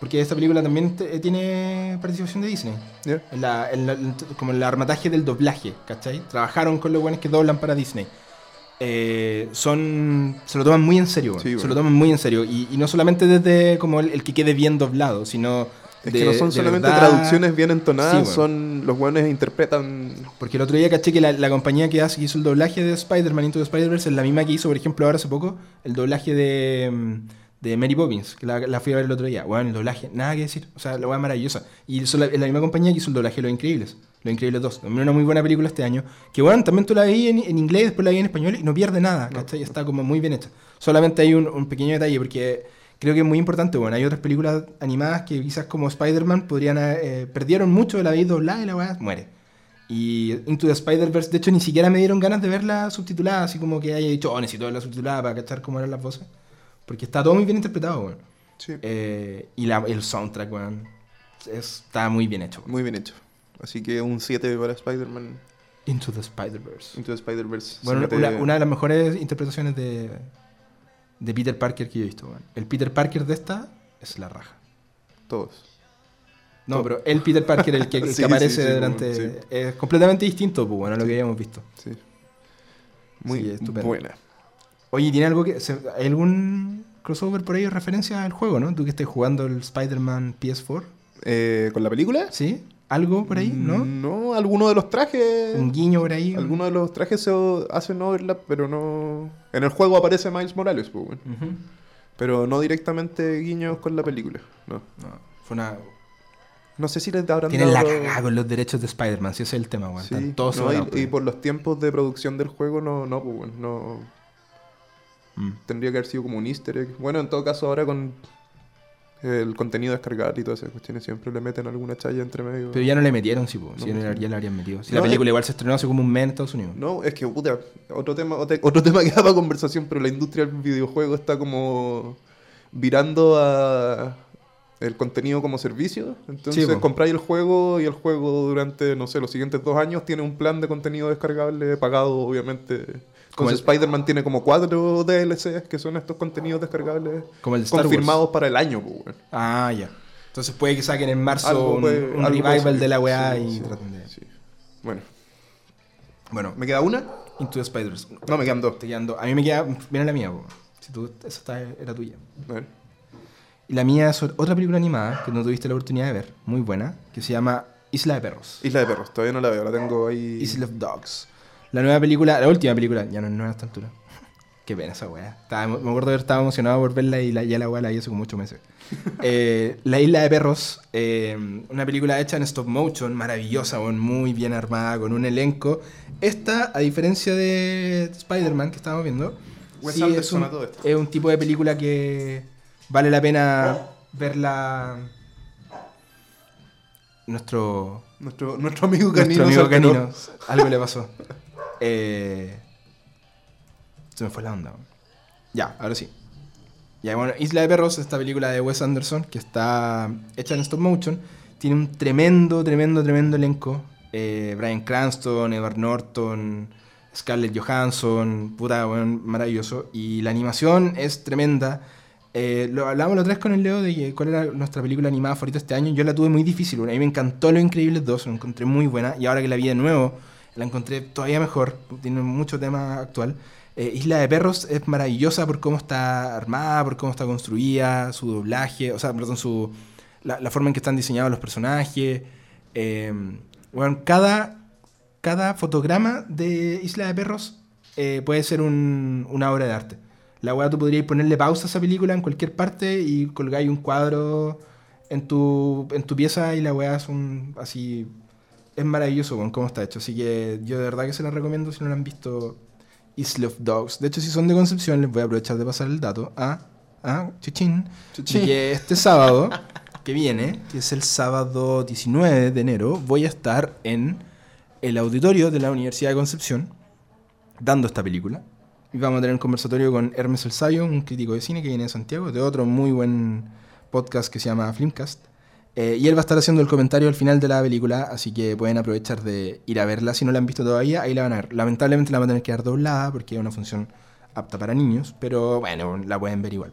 porque esta película también te- tiene participación de Disney. ¿Ya? En la- en la- en- como en el armataje del doblaje, ¿cachai? Trabajaron con los buenos que doblan para Disney. Eh, son se lo toman muy en serio, se lo toman muy en serio y, y no solamente desde como el, el que quede bien doblado, sino Es de- que no son solamente verdad- traducciones bien entonadas, Sí, bueno. son los buenos interpretan. Porque el otro día caché que la, la compañía que, hace, que hizo el doblaje de Spider-Man Into the Spider-Verse es la misma que hizo, por ejemplo, ahora hace poco, el doblaje de, mm, de Mary Poppins, que la, la fui a ver el otro día. Bueno, el doblaje, nada que decir. O sea, la weá maravillosa. Y la- es la misma compañía que hizo el doblaje de Los Increíbles. Los Increíbles 2. También una muy buena película este año. Que bueno, también tú la veí en, en inglés, después la vi en español y no pierde nada, ¿cachai? Está como muy bien hecha. Solamente hay un, un pequeño detalle porque creo que es muy importante. Bueno, hay otras películas animadas que quizás como Spider-Man podrían eh, perdieron mucho de la vida doblada y la weá muere. Y Into the Spider-Verse, de hecho, ni siquiera me dieron ganas de verla subtitulada, así como que haya dicho, oh, necesito verla subtitulada para cachar cómo eran las voces. Porque está todo muy bien interpretado, weón. Sí, Eh, y la- el soundtrack, weón, es- está muy bien hecho. weón. muy bien hecho. Así que un 7 para Spider-Man Into the Spider-Verse. Into the Spider-Verse. se Bueno, mete- una, una de las mejores interpretaciones de, de Peter Parker que yo he visto, weón. El Peter Parker de esta es la raja. Todos. No, pero el Peter Parker, el que, el *laughs* que Sí, aparece sí, durante... sí. Es completamente distinto, pues, bueno, a lo que habíamos visto. Sí. Muy buena. Oye, ¿tiene algo que... ¿Hay algún crossover por ahí o referencia al juego, no? Tú que estés jugando el Spider-Man PS4. Eh, ¿Con la película? ¿Sí? ¿Algo por ahí, no? No, alguno de los trajes. Un guiño por ahí. Algunos de los trajes se hacen overlap, pero no. En el juego aparece Miles Morales, pues, bueno. Pero no directamente guiños con la película. No. No, fue una... No sé si les habrán Tienen la dado- cagada con los derechos de Spider-Man, si ese es el tema, weón. Sí, Están todos no, y, y por los tiempos de producción del juego, no, no, pues, bueno, no. Mm. Tendría que haber sido como un easter egg. Bueno, en todo caso, ahora con el contenido descargar y todas esas cuestiones, siempre le meten alguna chaya entre medio. Pero ya no le metieron, sí, pues. No, Si ya, sí. ya le habrían metido. Si No, la película es- igual se estrenó hace como un mes en Estados Unidos. No, es que, puta, otro tema, otro, otro tema que da para conversación, pero la industria del videojuego está como virando a el contenido como servicio. Entonces Sí, po. compráis el juego y el juego durante, no sé, los siguientes dos años tiene un plan de contenido descargable pagado, obviamente. Como Spider-Man tiene como cuatro DLCs que son estos contenidos descargables Como el confirmados Wars. para el año, pues. Ah, ya. Entonces puede que saquen en marzo Algo un, puede- un revival de la weá Sí, y sí, traten de... sí. Bueno, Bueno, ¿me queda una? Into the Spider-Verse. No, me quedan dos. Te quedan dos. A mí me queda... Viene la mía, po. Si tú... Esa está- era tuya. A ver. Y la mía es otra película animada que no tuviste la oportunidad de ver. Muy buena. Que se llama Isla de Perros. Isla de Perros, todavía no la veo, la tengo ahí. Isle of Dogs. La nueva película, la última película, ya no es nueva a esta altura. *laughs* Qué pena esa weá. Estaba- me acuerdo de haber estado emocionado por verla y la, ya la weá la vi hace como ocho meses. *laughs* Eh, la Isla de Perros, eh, una película hecha en stop motion, maravillosa, weón, muy bien armada, con un elenco. Esta, a diferencia de Spider-Man que estábamos viendo, sí, es, un, es un tipo de película que vale la pena verla. Nuestro Nuestro, nuestro amigo canino. nuestro amigo canino. Algo le pasó. *laughs* Eh, se me fue la onda. Ya, ahora sí. Ya, bueno, Isla de Perros, esta película de Wes Anderson, que está hecha en stop motion, tiene un tremendo, tremendo, tremendo elenco. Eh, Brian Cranston, Edward Norton, Scarlett Johansson, puta, weón, maravilloso. Y la animación es tremenda. Eh, lo hablábamos la otra vez con el Leo de cuál era nuestra película animada favorita este año. Yo la tuve muy difícil. A mí me encantó Los Increíbles 2, la encontré muy buena. Y ahora que la vi de nuevo, la encontré todavía mejor. Tiene mucho tema actual. Eh, Isla de Perros es maravillosa por cómo está armada, por cómo está construida, su doblaje, o sea, perdón, su, la, forma en que están diseñados los personajes. Eh, bueno, cada, cada fotograma de Isla de Perros eh, puede ser un- una obra de arte. La weá tú podrías ponerle pausa a esa película en cualquier parte y colgáis un cuadro en tu, en tu pieza y la weá es un así. Es maravilloso con cómo está hecho. Así que yo de verdad que se la recomiendo si no la han visto. Isle of Dogs. De hecho, si son de Concepción, les voy a aprovechar de pasar el dato a, a Chichín. Chichín. que este sábado que viene, que es el sábado 19 de enero, voy a estar en el auditorio de la Universidad de Concepción dando esta película. Y vamos a tener un conversatorio con Hermes El Sayo, un crítico de cine que viene de Santiago, de otro muy buen podcast que se llama Filmcast. Eh, y él va a estar haciendo el comentario al final de la película, así que pueden aprovechar de ir a verla. Si no la han visto todavía, ahí la van a ver. Lamentablemente la van a tener que dar doblada porque es una función apta para niños, pero bueno, la pueden ver igual.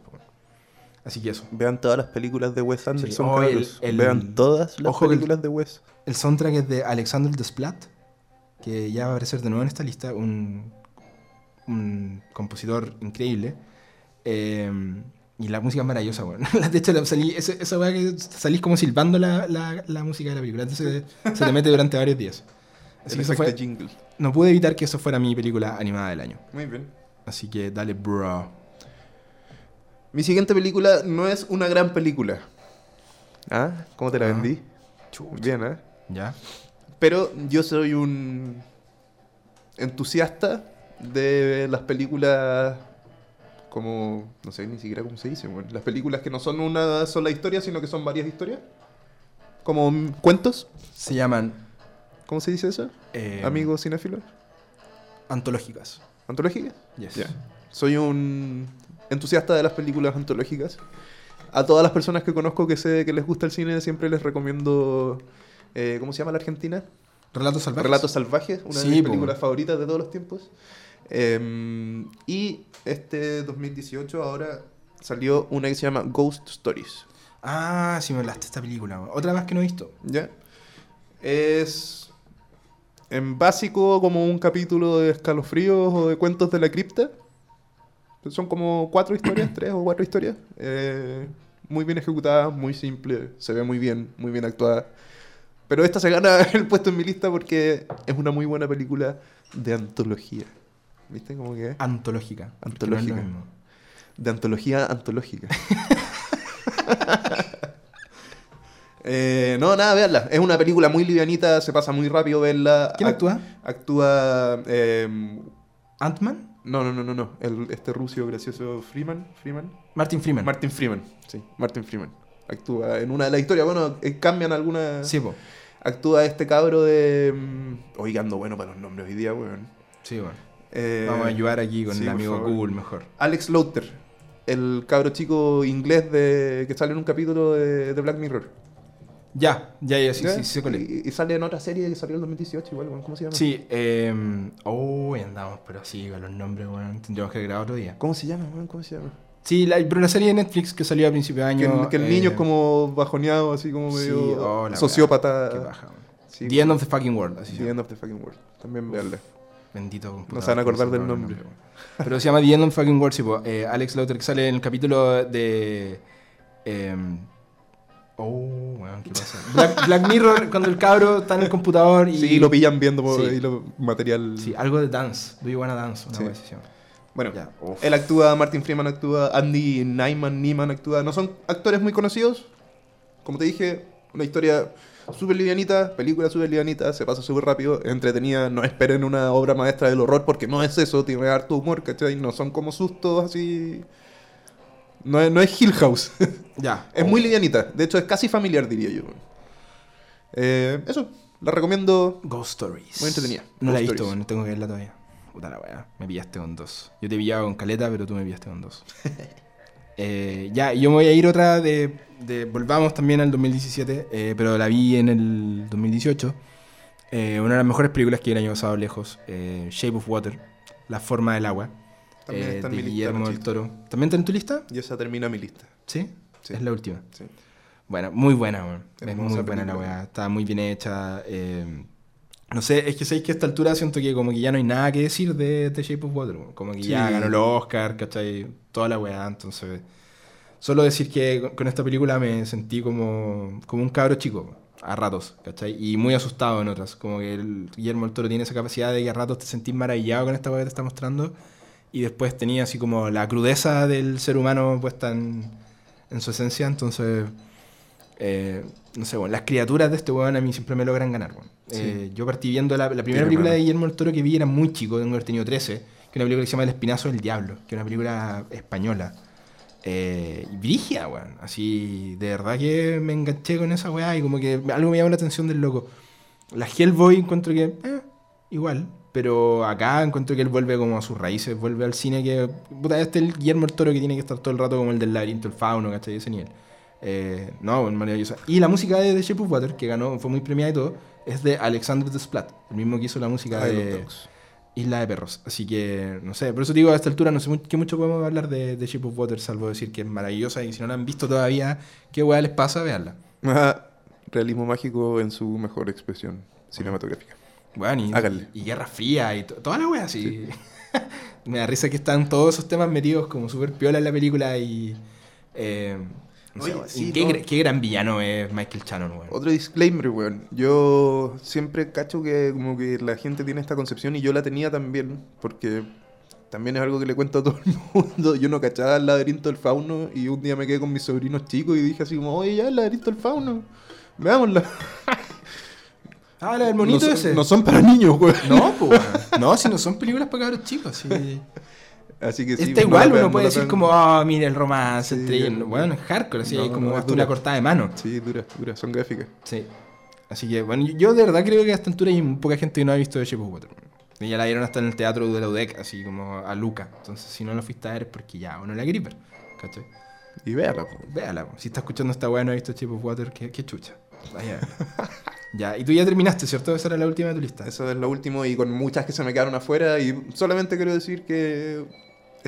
Así que eso. Vean todas las películas de Wes Anderson, Oh, el- Vean todas las ojo que el- películas de Wes. El soundtrack es de Alexander Desplat, que ya va a aparecer de nuevo en esta lista, un, un compositor increíble. Eh, Y la música es maravillosa, weón. *laughs* De hecho, salí, esa, esa weá que salís como silbando la, la, la música de la película. Entonces *laughs* se te mete durante varios días. Así El que eso fue, jingle. no pude evitar que eso fuera mi película animada del año. Muy bien. Así que dale, bro. Mi siguiente película no es una gran película. ¿Ah? ¿Cómo te la Ah. vendí? Chucha. Bien, ¿eh? ¿Ya? Pero yo soy un entusiasta de las películas como, no sé ni siquiera cómo se dice, bueno, las películas que no son una sola historia, sino que son varias historias. Como mm, cuentos, Se llaman ¿cómo se dice eso? eh, Amigos cinéfilos, antológicas. antológicas. Yes. Ya. Soy un entusiasta de las películas antológicas. A todas las personas que conozco que sé que les gusta el cine, siempre les recomiendo, eh, ¿cómo se llama la Argentina? Relatos salvajes. Relatos Salvajes, una Sí, de mis po. películas favoritas de todos los tiempos. Eh, y este 2018 ahora salió una que se llama Ghost Stories. Ah, sí me hablaste de esta película. Otra más que no he visto. ¿Ya? Es en básico como un capítulo de escalofríos o de cuentos de la cripta. Son como cuatro historias, *coughs* tres o cuatro historias. Eh, muy bien ejecutada, muy simple, se ve muy bien, muy bien actuada. Pero esta se gana *laughs* el puesto en mi lista porque es una muy buena película de antología. ¿Viste cómo que es? Antológica. porque no es lo Antológica. mismo. De antología antológica. *laughs* Eh, no, nada, veanla. Es una película muy livianita, se pasa muy rápido verla. ¿Quién Ac- actúa? Actúa. eh, ¿Ant-Man? no, no, no, no, no. El, este ruso gracioso Freeman. Freeman. Martin Freeman. Martin Freeman. Sí, Martin Freeman. Actúa en una de las historias. Bueno, eh, cambian algunas. Sí, po. Actúa este cabro de. mm, Oiga, ando bueno para los nombres hoy día, weón. Sí, bueno. Eh, Vamos a ayudar aquí con sí, el amigo. Google mejor. Alex Lauter, el cabro chico inglés de que sale en un capítulo de, de Black Mirror. Ya, ya, ya, sí, ¿Ya? sí, sí, es. y, y sale en otra serie que salió en el 2018, igual, ¿cómo se llama? Sí, eh, oh, andamos, pero sí, con los nombres, bueno, tendríamos que grabar otro día. ¿Cómo se llama, weón? ¿Cómo se llama? Sí, la, pero la serie de Netflix que salió a principio de Que, año. el- que el eh, niño es como bajoneado, así como sí, medio oh, la sociópata. Qué paja, weón. Sí, The End of the Fucking World, así The. End of the Fucking World. También veanla. Bendito computador, No se van a acordar del nombre. Pero se llama The End of the Fucking World, sí, po. Eh, Alex Lauter que sale en el capítulo de. em, oh, weón, ¿qué pasa? Black, Black Mirror, cuando el cabro está en el computador y. Sí, lo pillan viendo por Sí. lo material. Sí, algo de dance. Do you wanna dance? Una Sí. Bueno, uf. él actúa, Martin Freeman actúa, Andy Nyman, Neiman actúa. No son actores muy conocidos. Como te dije, una historia súper livianita, película súper livianita, se pasa súper rápido, entretenida. No esperen una obra maestra del horror porque no es eso, tiene harto humor, ¿cachai? No son como sustos así. No es, no es Hill House. *laughs* Ya. es muy livianita. De hecho, es casi familiar, diría yo. Eh, eso, la recomiendo. Ghost Stories. Muy entretenida. No la he visto, bueno, tengo que verla todavía. Puta la weá. Me pillaste con dos. Yo te pillaba con caleta, pero tú me pillaste con dos. *laughs* Eh, ya, yo me voy a ir otra de, de- Volvamos también al 2017, eh, pero la vi en el 2018. Eh, una de las mejores películas que el año pasado lejos. eh, Shape of Water. La forma del agua. También eh, está en de mi lista, Guillermo del Nachito. Toro. ¿También está en tu lista? Y esa termina mi lista. ¿Sí? Sí. Es la última. Sí. Bueno, muy buena, weón. Es muy buena la weá. Está muy bien hecha. eh, no sé, es que sabéis que a esta altura siento que como que ya no hay nada que decir de The Shape of Water. Como que ya Sí. ganó el Oscar, ¿cachai? Toda la weá. Entonces, solo decir que con- con esta película me sentí como, como un cabro chico, a ratos, ¿cachai? Y muy asustado en otras. Como que el Guillermo del Toro tiene esa capacidad de que a ratos te sentís maravillado con esta weá que te está mostrando. Y después tenía así como la crudeza del ser humano puesta en, en su esencia. Entonces, eh, no sé, bueno, las criaturas de este weón a mí siempre me logran ganar. Sí. Eh, yo partí viendo la, la primera película de Guillermo del Toro que vi, era muy chico, tengo que haber tenido 13, que es una película que se llama El Espinazo del Diablo, que es una película española. Eh, y brígida, weón. Así, de verdad que me enganché con esa weá y como que algo me llamó la atención del loco. La Hellboy encuentro que, eh, igual. Pero acá encuentro que él vuelve como a sus raíces, vuelve al cine que. Puta, este es el Guillermo el Toro que tiene que estar todo el rato como el del laberinto, el fauno, ¿cachai? Ese nivel. Eh, no, maravillosa. Y la música de The Shape of Water, que ganó, fue muy premiada y todo, es de Alexander Desplat, el mismo que hizo la música Love de. Isla de Perros. Así que, no sé, por eso digo, a esta altura no sé qué mucho podemos hablar de, de Shape of Water, salvo decir que es maravillosa y si no la han visto todavía, qué weá les pasa, veanla. Ajá, Realismo mágico en su mejor expresión cinematográfica. Bueno, y, Háganle. y Guerra Fría y to- toda la wea así. *laughs* Me da risa que están todos esos temas metidos como súper piola en la película y Eh, no sé, Oye, weón. sí, ¿Y qué, no. gr- qué gran villano es Michael Shannon, weón. Otro disclaimer, weón. Yo siempre cacho que como que la gente tiene esta concepción y yo la tenía también, porque también es algo que le cuento a todo el *laughs* mundo. Yo no cachaba el laberinto del fauno y un día me quedé con mis sobrinos chicos y dije así como, oye, ya, el laberinto del fauno, veámosla. *laughs* Ah, la del monito no, son- ese. no son para niños, weón. No, *laughs* pues. No, si no son películas para cabros chicos. Sí. Así que sí, Está no igual, la uno no puede la decir como, ah, mira el romance Sí, entre ellos. Bueno, es hardcore, así No, como hasta una cortada de mano. Sí, dura, dura, son gráficas. Sí. Así que, bueno, yo- de verdad creo que a esta altura hay poca gente que no ha visto The Shape of Water. Y ya la vieron hasta en el teatro de la UDEC, así como a Luca. Entonces, si no lo fuiste a ver es porque ya, uno la griper. ¿Cachai? Y véala, po. Véala, po. si está escuchando esta weá no ha visto Shape of Water, qué, qué chucha. Vaya. *laughs* ya, y tú ya terminaste, ¿cierto? Esa era la última de tu lista. Eso es lo último y con muchas que se me quedaron afuera y solamente quiero decir que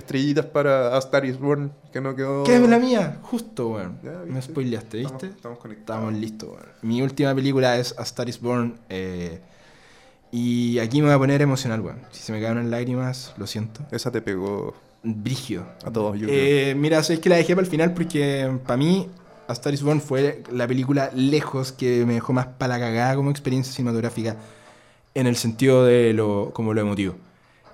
estrellitas para A Star is Born que no quedó... ¿Qué es la mía? Justo, weón. Me spoileaste, ¿viste? Estamos, estamos conectados. Estamos listos, weón. Mi última película es A Star is Born. eh, y aquí me voy a poner emocional, weón. Si se me caen unas lágrimas, lo siento. Esa te pegó Brigio. a todos, yo creo. Eh, mira, sabes que la dejé para el final porque para mí A Star is Born fue la película lejos que me dejó más para la cagada como experiencia cinematográfica en el sentido de lo como lo emotivo.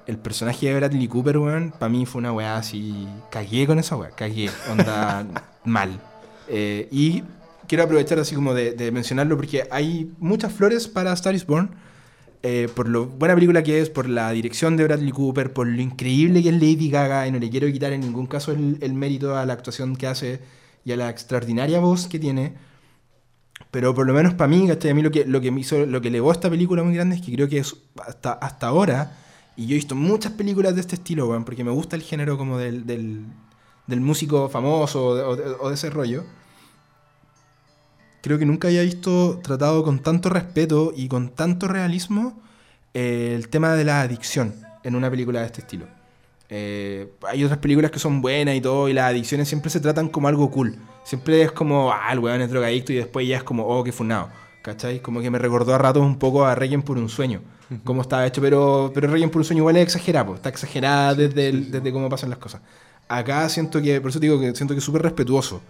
El personaje de Bradley Cooper, weón, para mí fue una weá así. Cagué con esa weá, cagué. Onda *laughs* mal. Eh, y quiero aprovechar así como de, de mencionarlo porque hay muchas flores para Star is Born. eh, por lo buena película que es, por la dirección de Bradley Cooper, por lo increíble que es Lady Gaga, y no le quiero quitar en ningún caso el, el mérito a la actuación que hace y a la extraordinaria voz que tiene. Pero por lo menos para mí, ¿cachai? A mí lo que, lo que me hizo, lo que elevó a esta película muy grande es que creo que es hasta, hasta ahora, y yo he visto muchas películas de este estilo, weón, porque me gusta el género como del, del, músico famoso o de ese rollo. Creo que nunca había visto tratado con tanto respeto y con tanto realismo eh, el tema de la adicción en una película de este estilo. Eh, hay otras películas que son buenas y todo, y las adicciones siempre se tratan como algo cool. Siempre es como, ah, el weón es drogadicto, y después ya es como, oh, qué funado. ¿Cachai? Como que me recordó a ratos un poco a Requiem por un sueño. Cómo estaba hecho, pero, pero Requiem por un sueño igual es exagerado, está exagerada desde, el- desde cómo pasan las cosas. Acá siento que, por eso te digo que siento que es súper respetuoso.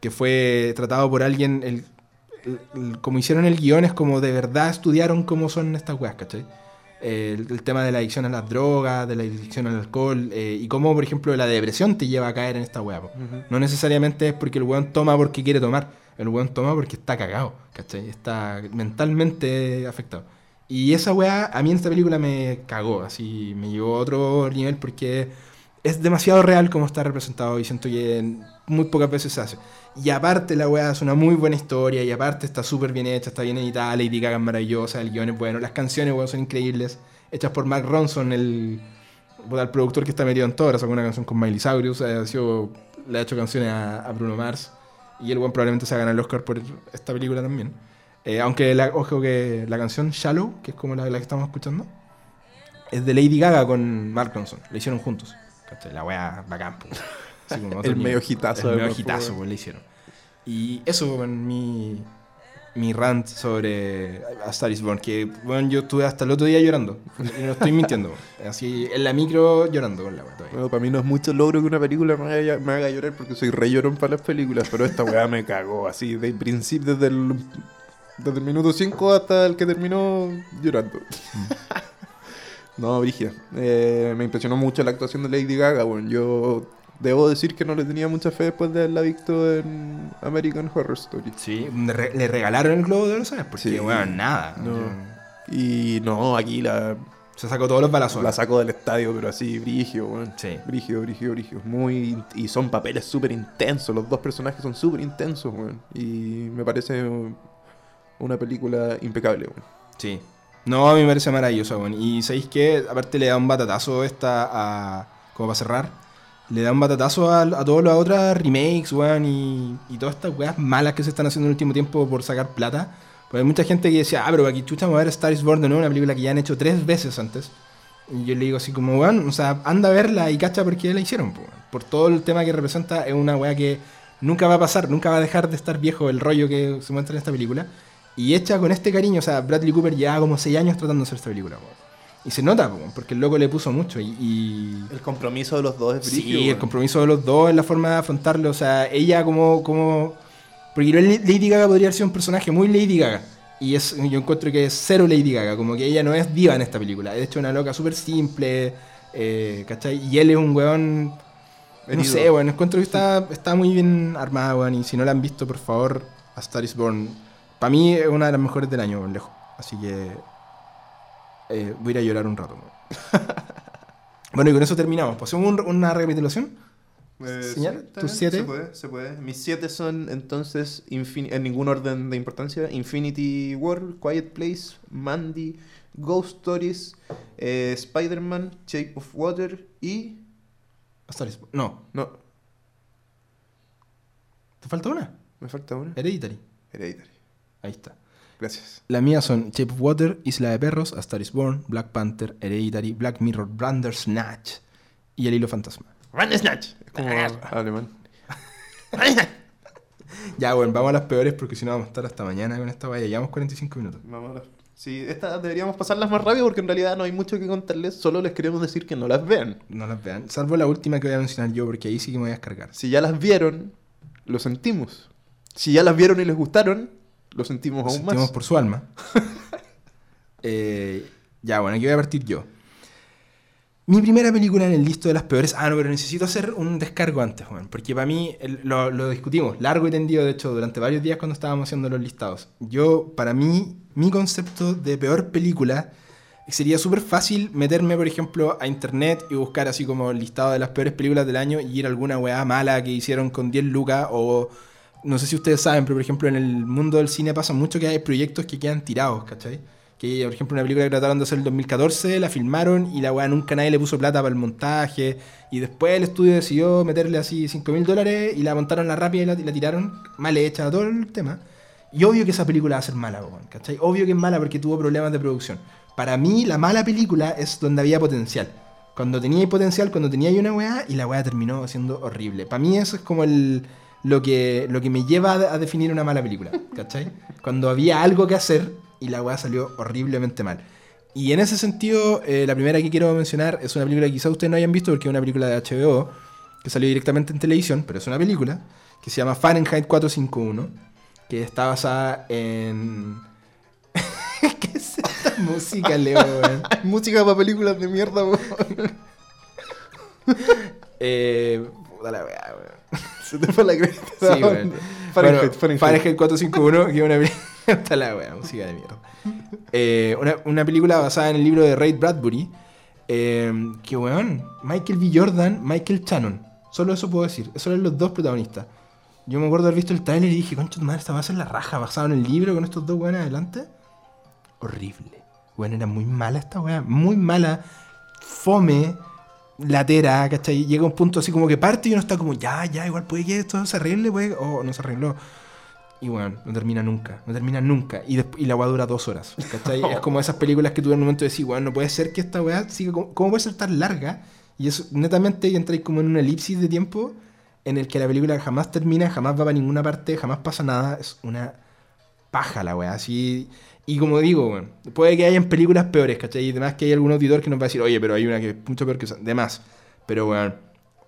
Que fue tratado por alguien, el, como hicieron el guion, es como de verdad estudiaron cómo son estas weas, ¿cachai? el, el tema de la adicción a las drogas, de la adicción al alcohol, eh, y cómo, por ejemplo, la depresión te lleva a caer en esta weá. po. No necesariamente es porque el weón toma porque quiere tomar, el weón toma porque está cagado, ¿cachai? Está mentalmente afectado. Y esa weá a mí en esta película me cagó, así me llevó a otro nivel porque es demasiado real como está representado y siento que muy pocas veces se hace. Y aparte la weá es una muy buena historia y aparte está súper bien hecha, está bien editada, Lady Gaga es maravillosa, el guion es bueno, las canciones weón, son increíbles, hechas por Mark Ronson, el, el productor que está metido en ahora sacó una canción con Miley Cyrus, ha sido, le ha hecho canciones a, Bruno Mars y el weón probablemente se va a ganar el Oscar por esta película también. Eh, aunque, la, ojo que la canción Shallow, que es como la, la que estamos escuchando, es de Lady Gaga con Mark Ronson, la hicieron juntos. La wea bacán, po. Así como *laughs* El medio hitazo, El medio hitazo, pues, le hicieron. Y eso, weón, mi, mi rant sobre A Star is Born. Que, bueno, yo estuve hasta el otro día llorando. Y no estoy mintiendo. *laughs* Así, en la micro llorando con la wea todavía. Bueno, para mí no es mucho logro que una película me haga, me haga llorar porque soy re llorón para las películas, pero esta weá me cagó así, de principio, desde el, desde el minuto 5 hasta el que terminó llorando. no, Brigia. Eh, me impresionó mucho la actuación de Lady Gaga, bueno, yo debo decir que no le tenía mucha fe después de haberla visto en American Horror Story. Sí, le re- le regalaron el globo de oro, ¿sabes? Porque, Sí. weón, nada. No. Y no, aquí la, Se sacó todos los balazos. la sacó del estadio, pero así, brigio, weón. Sí. Brigio, brigio, brigio. Muy, y son papeles súper intensos. Los dos personajes son súper intensos, weón. Y me parece una película impecable, weón. Sí. No, a mí me parece maravilloso, weón. Y ¿sabéis qué? Aparte le da un batatazo esta a... Como para cerrar. Le da un batatazo a, a todas las otras remakes, weón. Y, y todas estas weas malas que se están haciendo en el último tiempo por sacar plata. Pues hay mucha gente que decía, ah, pero aquí chucha, vamos a ver Star is Born de una película que ya han hecho tres veces antes. Y yo le digo así como, weón, o sea, anda a verla y cacha por qué la hicieron, po. Por todo el tema que representa, es una wea que nunca va a pasar, nunca va a dejar de estar viejo el rollo que se muestra en esta película. Y hecha con este cariño, o sea, Bradley Cooper lleva como 6 años tratando de hacer esta película, weón. Y se nota, po, porque el loco le puso mucho. Y, y- El compromiso de los dos es Sí, brígido, el weón. compromiso de los dos es la forma de afrontarlo. O sea, ella como... como porque Lady Gaga podría haber sido un personaje muy Lady Gaga. Y es, yo encuentro que es cero Lady Gaga. Como que ella no es diva en esta película. De hecho, una loca súper simple. Eh, ¿Cachai? Y él es un weón... No Herido. sé, weón. Encuentro que está, está muy bien armada, weón. Y si no la han visto, por favor, A Star is Born. Para mí es una de las mejores del año, lejos. Así que... eh, voy a ir a llorar un rato. *laughs* Bueno, y con eso terminamos. ¿Pasemos un- una recapitulación? Eh, sí, está ¿tus siete? Se puede, se puede. Mis siete son entonces, en ningún orden de importancia, Infinity War, Quiet Place, Mandy, Ghost Stories, eh, Spider-Man, Shape of Water y... No, No, ¿te falta una? me falta una. Hereditary. Hereditary. Ahí está. Gracias. Las mías son Shape of Water, Isla de Perros, A Star is Born, Black Panther, Hereditary, Black Mirror, Bandersnatch y El Hilo Fantasma. Snatch. Es como alemán. *laughs* Ya, bueno, vamos a las peores porque si no vamos a estar hasta mañana con esta vaya. Llevamos 45 minutos. Vamos a ver. Sí, estas deberíamos pasarlas más rápido porque en realidad no hay mucho que contarles, solo les queremos decir que no las vean. No las vean. Salvo la última que voy a mencionar yo porque ahí sí que me voy a descargar. Si ya las vieron, lo sentimos. Si ya las vieron y les gustaron, lo sentimos Lo aún sentimos más. por su alma. *laughs* Eh, ya, bueno, aquí voy a partir yo. Mi primera película en el listo de las peores. Ah, no, pero necesito hacer un descargo antes, Juan. Porque para mí el- lo, lo discutimos largo y tendido, de hecho, durante varios días cuando estábamos haciendo los listados. Yo, para mí, mi concepto de peor película sería súper fácil meterme, por ejemplo, a internet y buscar así como el listado de las peores películas del año y ir a alguna weá mala que hicieron con 10 lucas o. No sé si ustedes saben, pero por ejemplo en el mundo del cine pasa mucho que hay proyectos que quedan tirados, ¿cachai? Que por ejemplo una película que trataron de hacer en el 2014, la filmaron y la weá nunca nadie le puso plata para el montaje y después el estudio decidió meterle así 5 mil dólares y la montaron la rápida y la, tiraron mal hecha, todo el tema. Y obvio que esa película va a ser mala, ¿cachai? Obvio que es mala porque tuvo problemas de producción. Para mí la mala película es donde había potencial. Cuando tenía potencial, cuando tenía una weá y la weá terminó siendo horrible. Para mí eso es como el, lo, que, lo que me lleva a, a definir una mala película, ¿cachai? Cuando había algo que hacer y la weá salió horriblemente mal. Y en ese sentido, eh, la primera que quiero mencionar es una película que quizá ustedes no hayan visto porque es una película de HBO que salió directamente en televisión, pero es una película que se llama Fahrenheit 451, que está basada en... *laughs* ¿Qué es esta música, Leo? weón? *laughs* Música para películas de mierda, weón. Eh, puta la weá, weón. *laughs* Se te fue la cresta. Sí, weón. Fahrenheit, Bueno, Fahrenheit. Fahrenheit 451, que es una película. *laughs* Está la wea, música de mierda. Eh, una, una película basada en el libro de Ray Bradbury. eh, que weón, Michael B. Jordan, Michael Shannon. Solo eso puedo decir. Esos eran los dos protagonistas. Yo me acuerdo haber visto el trailer y dije, concha tu madre, esta va a ser la raja basado en el libro con estos dos weones adelante. Horrible. Weón, era muy mala esta weá. Muy mala. Fome. Latera, ¿cachai? Llega un punto así como que parte y uno está como, ya, ya, igual puede que esto se arregle, puede. O no se arregló. Y bueno, no termina nunca, no termina nunca. Y, y la weá dura dos horas. ¿cachai? Es como esas películas que tú en un momento decís, weón, no puede ser que esta weá siga. como- ¿Cómo puede ser tan larga? Y eso, netamente, entráis como en una elipsis de tiempo en el que la película jamás termina, jamás va para ninguna parte, jamás pasa nada. Es una paja la weá, así. Y como digo, weón, puede que hayan películas peores, ¿cachai? Y además que hay algún auditor que nos va a decir, oye, pero hay una que es mucho peor que esa. De más. Pero, weón,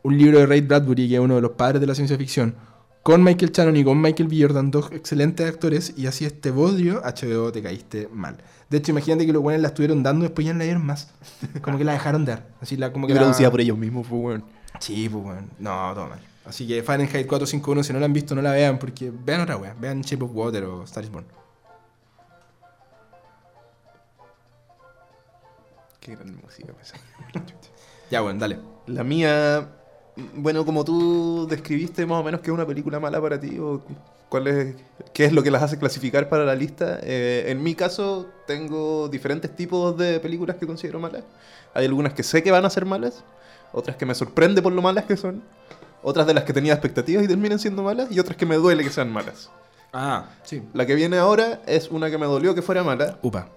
un libro de Ray Bradbury, que es uno de los padres de la ciencia ficción, con Michael Shannon y con Michael B. Jordan, dos excelentes actores, y así este bodrio, HBO, te caíste mal. De hecho, imagínate que los buenos la estuvieron dando, después ya no la dieron más. *laughs* Como que la dejaron de dar. Así la, como que Y la... por ellos mismos, pues, weón. Sí, pues, weón. No, todo mal. Así que Fahrenheit 451, si no la han visto, no la vean, porque vean otra weá. Vean Shape of Water o Star is Born. Qué gran música, pues. *laughs* Ya, bueno, dale. La mía, bueno, como tú describiste más o menos que es una película mala para ti, o cuál es, qué es lo que las hace clasificar para la lista. eh, en mi caso, tengo diferentes tipos de películas que considero malas. Hay algunas que sé que van a ser malas, otras que me sorprende por lo malas que son, otras de las que tenía expectativas y terminan siendo malas, y otras que me duele que sean malas. Ah, sí. La que viene ahora es una que me dolió que fuera mala, Upa.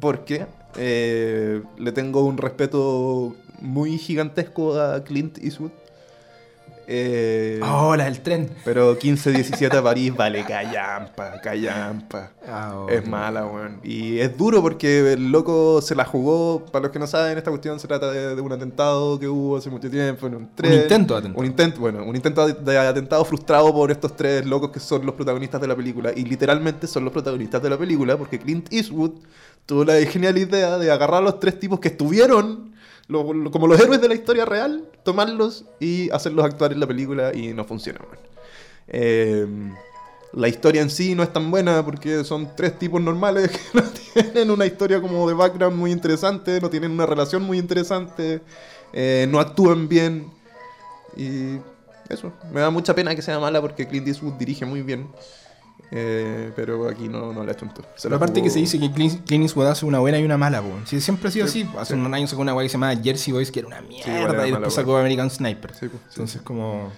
Porque eh, le tengo un respeto muy gigantesco a Clint Eastwood. Eh, Oh, la del tren. Pero 15-17 a París vale callampa, callampa. Oh, Es mala, weón. Y es duro porque el loco se la jugó. Para los que no saben, esta cuestión se trata de, de un atentado que hubo hace mucho tiempo. En un, tren. intento de atentado. Un intento, bueno, un intento de atentado frustrado por estos tres locos que son los protagonistas de la película. Y literalmente son los protagonistas de la película porque Clint Eastwood tuvo la genial idea de agarrar a los tres tipos que estuvieron como los héroes de la historia real, tomarlos y hacerlos actuar en la película y no funciona. Eh, la historia en sí no es tan buena porque son tres tipos normales que *laughs* no tienen una historia como de background muy interesante, no tienen una relación muy interesante, eh, no actúan bien y eso. Me da mucha pena que sea mala porque Clint Eastwood dirige muy bien, eh, pero aquí no, no la chunto. Se Pero aparte jugó- que se dice que Clint Clint Eastwood hace una buena y una mala, po. Sí, siempre ha sido Sí, así. Hace sí. unos años sacó una weá que se llama Jersey Boys, que era una mierda. era y después sacó American Sniper. Sí, pues. Entonces, como.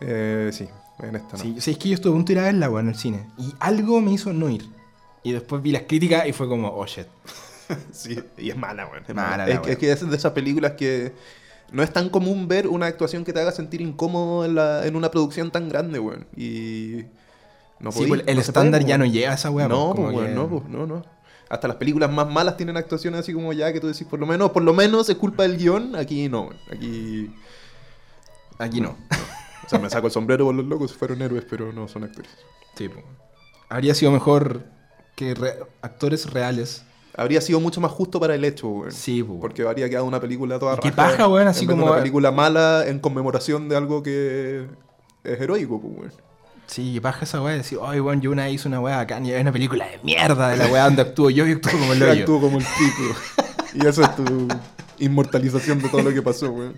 Eh, sí, en esta no. Sí, sí, es que yo estuve a punto de ir a verla, weón, en el cine. Y algo me hizo no ir. Y después vi las críticas y fue como, oh shit. *laughs* Sí, y es mala, weón. es Mala mala. la Es, que- es que es de esas películas que no es tan común ver una actuación que te haga sentir incómodo en, la- en una producción tan grande, weón. Y. No Sí, pues, el no estándar puede, ya no llega a esa weá. No, pues, pues, que- no, pues, no, no. Hasta las películas más malas tienen actuaciones así como ya que tú decís, por lo menos, por lo menos es culpa del guion. Aquí no. Aquí. Aquí *laughs* no. O sea, me saco el sombrero por los locos, fueron héroes, pero no son actores. Sí, pues. Habría sido mejor que re- actores reales. Habría sido mucho más justo para el hecho, weón. Sí, pues. Porque habría quedado una película toda Y qué raja, paja, weón, así en vez de como- una película mala en conmemoración de algo que es heroico, pues, weón. Sí, paja esa weá de decir, ay, weón, yo una hice una weá acá y hay una película de mierda de la weá donde actúo yo y actúo como el Yo hoyo. *laughs* actúo como el pico. y esa es tu inmortalización de todo lo que pasó, weón.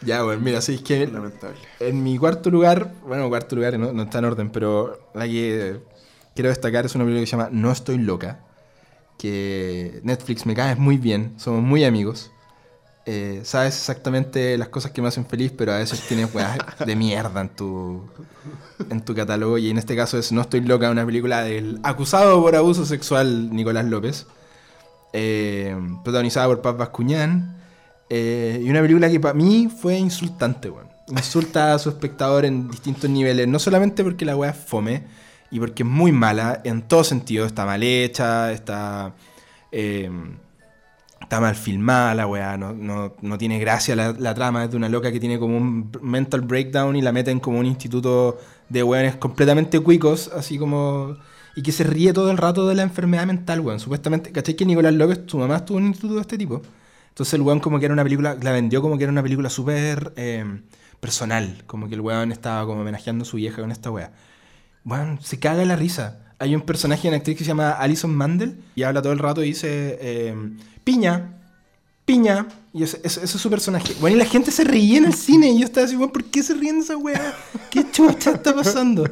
Ya, weón, mira, sí, es que Lamentable. En mi cuarto lugar, bueno, cuarto lugar no, no está en orden, pero la que quiero destacar es una película que se llama No estoy loca, que Netflix me cae muy bien, somos muy amigos. Eh, sabes exactamente las cosas que me hacen feliz, pero a veces tienes weas de mierda en tu, en tu catálogo. Y en este caso es No estoy loca, una película del acusado por abuso sexual Nicolás López, eh, protagonizada por Paz Bascuñán. Eh, y una película que para mí fue insultante, weón. Insulta a su espectador en distintos niveles. No solamente porque la weá es fome y porque es muy mala en todo sentido. Está mal hecha, está. Está mal filmada la weá. No, no- no tiene gracia la, la trama. Es de una loca que tiene como un mental breakdown y la meten como un instituto de weones completamente cuicos, así como. Y que se ríe todo el rato de la enfermedad mental, weón. Supuestamente, ¿cachai que Nicolás López, su mamá estuvo en un instituto de este tipo? Entonces el weón como que era una película, la vendió como que era una película súper eh, personal, como que el weón estaba como homenajeando a su vieja con esta wea. Weón, se caga la risa. Hay un personaje, una actriz que se llama Alison Mandel y habla todo el rato y dice, eh, piña, piña, y ese, es su personaje. Bueno, y la gente se reía en el cine y yo estaba así, weón, ¿por qué se ríen de esa wea? ¿Qué chucha está pasando?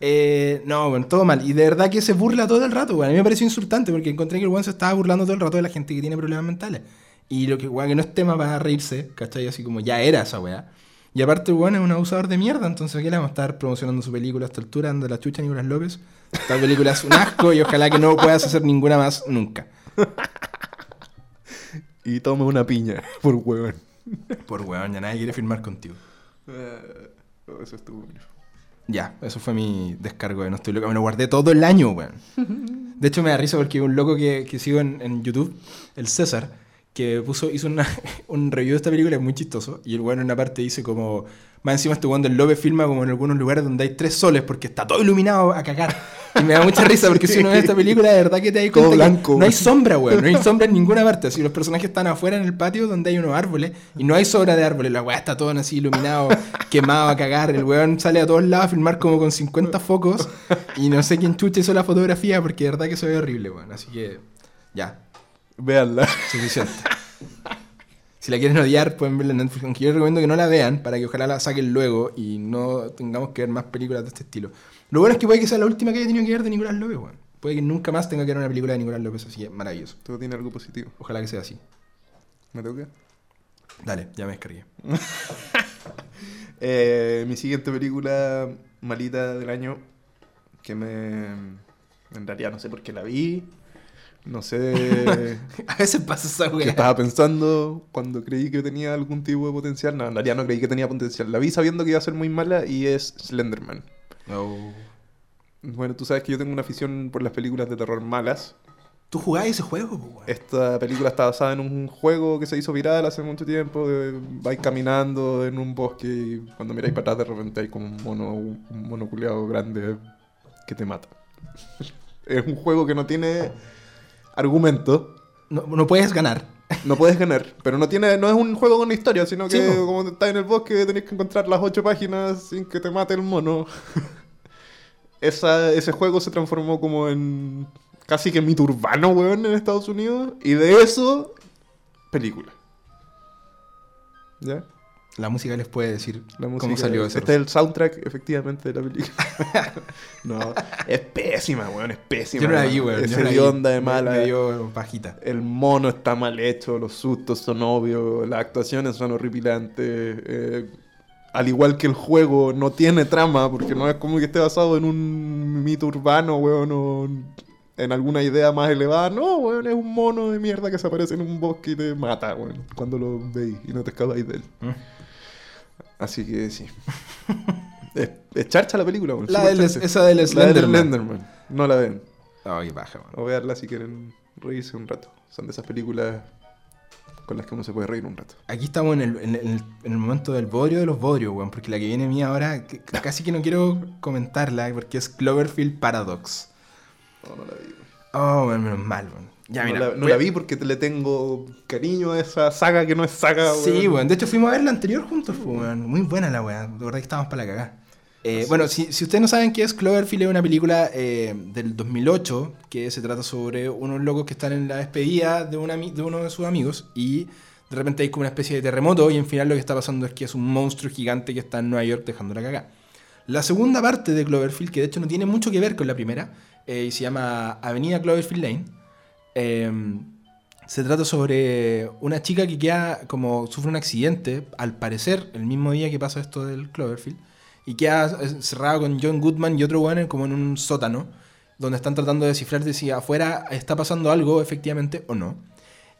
Eh, no, bueno, todo mal. Y de verdad que se burla todo el rato, weón. A mí me pareció insultante porque encontré que el weón se estaba burlando todo el rato de la gente que tiene problemas mentales. Y lo que, weón, que no es tema para reírse, ¿cachai? Así como ya era esa weá. Y aparte, weón es un abusador de mierda, entonces ¿qué le vamos a estar promocionando su película a esta altura? Anda la chucha Nicolás López. Esta película es un asco y ojalá que no puedas hacer ninguna más nunca. *laughs* Y toma una piña, por huevón. Por weón, ya nadie quiere firmar contigo. Eh, oh, eso estuvo bueno. Ya, eso fue mi descargo de No Estoy Loca. Me lo guardé todo el año, weón. De hecho, me da risa porque un loco que, que sigo en, en YouTube, el César, que puso, hizo una- *laughs* un review de esta película, es muy chistoso. Y el weón en una parte dice como... Más encima este weón del López filma como en algunos lugares donde hay tres soles porque está todo iluminado a cagar. Y me da mucha *laughs* risa porque si uno ve esta película, de verdad que te Todo cuenta que blanco, no hay sombra, weón. No hay sombra en ninguna parte. Así los personajes están afuera en el patio donde hay unos árboles y no hay sobra de árboles. La weá está todo así iluminado, *laughs* quemado a cagar. El weón sale a todos lados a filmar como con 50 focos y no sé quién chucha hizo la fotografía porque de verdad que se ve horrible, weón. Así que ya, Véanla. suficiente. Si la quieren odiar, pueden verla en Netflix. Aunque yo recomiendo que no la vean para que ojalá la saquen luego y no tengamos que ver más películas de este estilo. Lo bueno es que puede que sea la última que haya tenido que ver de Nicolás López, weón. Puede que nunca más tenga que ver una película de Nicolás López, así que maravilloso. Todo tiene algo positivo. Ojalá que sea así. ¿Me toca? Dale, ya me descargué. *laughs* Eh, mi siguiente película malita del año, que me... En realidad no sé por qué la vi, No sé *laughs* A veces pasa esa qué weá. estaba pensando cuando creí que tenía algún tipo de potencial. No, en realidad no creí que tenía potencial. La vi sabiendo que iba a ser muy mala y es Slenderman. Oh. Bueno, tú sabes que yo tengo una afición por las películas de terror malas. ¿Tú jugabas ese juego? Esta película está basada en un juego que se hizo viral hace mucho tiempo. De, vais caminando en un bosque y cuando miráis para atrás de repente hay como un mono, un mono grande que te mata. *laughs* es un juego que no tiene argumento. No, no puedes ganar. No puedes ganar, pero no tiene no es un juego con historia, sino que Sí, como estás en el bosque tenés que encontrar las ocho páginas sin que te mate el mono. *laughs* Esa, ese juego se transformó como en casi que mito urbano, weón, en Estados Unidos. Y de eso, película. ¿Ya? La música les puede decir La música, cómo salió ese. Este es el soundtrack, efectivamente, de la película. *laughs* no, es pésima, weón, es pésima. Yo no la vi, weón. Es hedionda de mala. Me dio bajita. El mono está mal hecho, los sustos son obvios, las actuaciones son horripilantes. eh, al igual que el juego, no tiene trama, porque no es como que esté basado en un mito urbano, weón, o en alguna idea más elevada. No, weón, es un mono de mierda que se aparece en un bosque y te mata, weón, cuando lo veis y no te escapáis de él. Mm. Así que sí. es, es charcha la película. La del- esa del La del Slenderman. Slenderman. No la ven. Ay, baja, weón. O verla si quieren reírse un rato. Son de esas películas con las que uno se puede reír un rato. Aquí estamos en el, en, el, en el momento del bodrio de los bodrios, weón. Porque la que viene mía ahora, que- casi que no quiero comentarla, porque es Cloverfield Paradox. No, no la vi. weón. Oh, menos mal, weón. Ya, no mira. la, no la vi porque le tengo cariño a esa saga que no es saga, Sí, weón. De hecho, fuimos a ver la anterior juntos, pues, weón. Muy buena la weón. De verdad que estábamos para la cagada. Eh, bueno, si, si ustedes no saben qué es Cloverfield, es una película eh, del 2008 que se trata sobre unos locos que están en la despedida de, de uno de sus amigos y de repente hay como una especie de terremoto y en final lo que está pasando es que es un monstruo gigante que está en Nueva York dejando la cagada. La segunda parte de Cloverfield, que de hecho no tiene mucho que ver con la primera, eh, y se llama Avenida Cloverfield Lane, eh, se trata sobre una chica que queda como sufre un accidente, al parecer, el mismo día que pasa esto del Cloverfield, y queda encerrada con John Goodman y otro weón como en un sótano, donde están tratando de descifrar de si afuera está pasando algo efectivamente o no.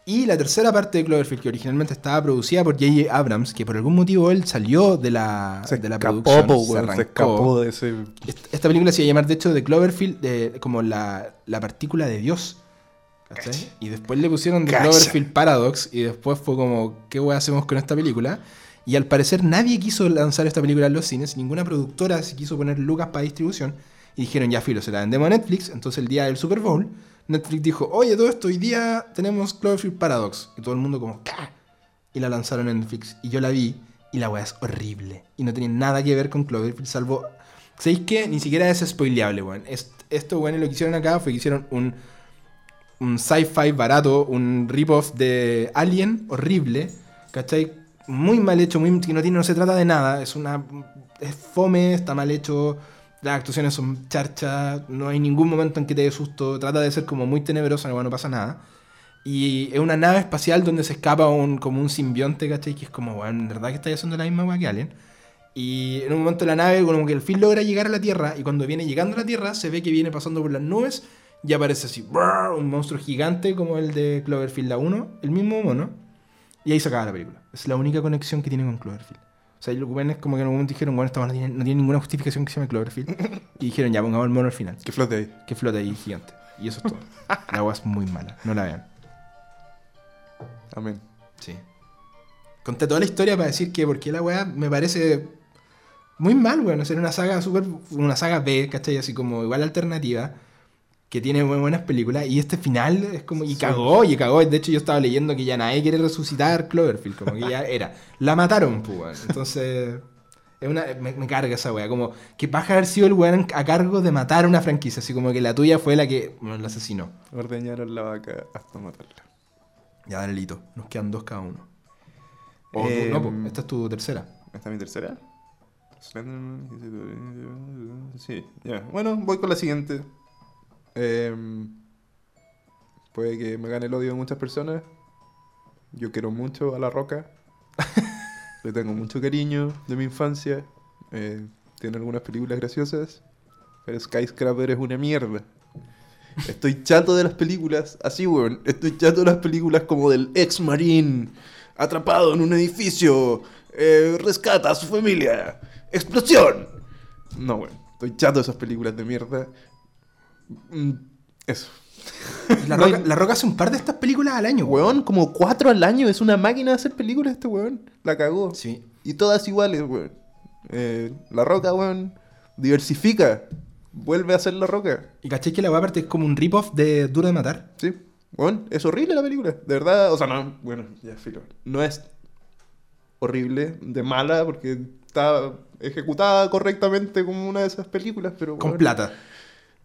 Y la tercera parte de Cloverfield, que originalmente estaba producida por J.J. Abrams, que por algún motivo él salió de la, Se de la escapó, producción, se escapó de ese... Est- Esta película se iba a llamar, de hecho, de Cloverfield, de, como la, la partícula de Dios. Y después le pusieron The Cacha. Cloverfield Paradox. Y después fue como, ¿qué weá hacemos con esta película? Y al parecer nadie quiso lanzar esta película en los cines. Ninguna productora se quiso poner lucas para distribución. Y dijeron, ya filo, se la vendemos a Netflix. Entonces el día del Super Bowl, Netflix dijo, oye, todo esto, hoy día tenemos Cloverfield Paradox. Y todo el mundo como, ¿qué? Y la lanzaron en Netflix. Y yo la vi. Y la weá es horrible. Y no tiene nada que ver con Cloverfield, salvo ¿Sabéis qué? Ni siquiera es spoileable, weón. Es- esto, weón, lo que hicieron acá fue que hicieron un, un sci-fi barato, un rip-off de Alien horrible, ¿cachai? Muy mal hecho, muy, que no, se trata de nada. Es una. Es fome, está mal hecho. Las actuaciones son charchas. No hay ningún momento en que te dé susto. Trata de ser como muy tenebrosa, no, no pasa nada. Y es una nave espacial donde se escapa un, como un simbionte, ¿cachai? Que es como, weón, ¿en verdad que estáis haciendo la misma weá que Alien? Y en un momento la nave, como que el fin logra llegar a la Tierra, y cuando viene llegando a la Tierra, se ve que viene pasando por las nubes, y aparece así, ¡brrr! un monstruo gigante como el de Cloverfield la 1, el mismo mono, y ahí se acaba la película. Es la única conexión que tiene con Cloverfield. O sea, y lo que ven es como que en un momento dijeron, bueno, esta no tiene, no tiene ninguna justificación que se llame Cloverfield, *laughs* y dijeron, ya, pongamos el mono al final, Que flote ahí. que flota ahí gigante. Y eso es todo. La agua es muy mala, no la vean. Amén. Sí. Conté toda la historia para decir que porque la weá me parece muy mal, weón. Hacer una saga super. Una saga B, ¿cachai? Así como igual alternativa. Que tiene muy buenas películas. Y este final es como. Y cagó, y cagó. De hecho, yo estaba leyendo que ya nadie quiere resucitar Cloverfield. Como que ya *laughs* era. La mataron, pues. Entonces. Es una, me, me carga esa weá. Como que vas a haber sido el weón a cargo de matar una franquicia. Así como que la tuya fue la que bueno, la asesinó. Ordeñaron la vaca hasta matarla. Ya, dale, Lito. Nos quedan dos cada uno. O tú- Em, no, pues, esta es tu tercera. ¿Esta es mi tercera? Slenderman, Sí, ya. Bueno, voy con la siguiente. Em, puede que me gane el odio de muchas personas. Yo quiero mucho a La Roca. *laughs* Le tengo mucho cariño de mi infancia. Eh, tiene algunas películas graciosas. Pero Skyscraper es una mierda. Estoy chato de las películas, así, weón. Estoy chato de las películas como del ex marín, atrapado en un edificio, eh, rescata a su familia, explosión. No, weón. Estoy chato de esas películas de mierda. Mm, Eso. *laughs* La Roca, La Roca hace un par de estas películas al año, Weón, como cuatro al año. Es una máquina de hacer películas este weón. La cagó. Sí. Y todas iguales, weón. Eh, la Roca, weón, diversifica. Vuelve a ser La Roca. Y caché que la weá aparte es como un rip-off de Duro de Matar. Sí. Weón, es horrible la película. De verdad, o sea, no, bueno, ya filo. No es horrible, de mala, porque está ejecutada correctamente como una de esas películas, pero Con weón, plata.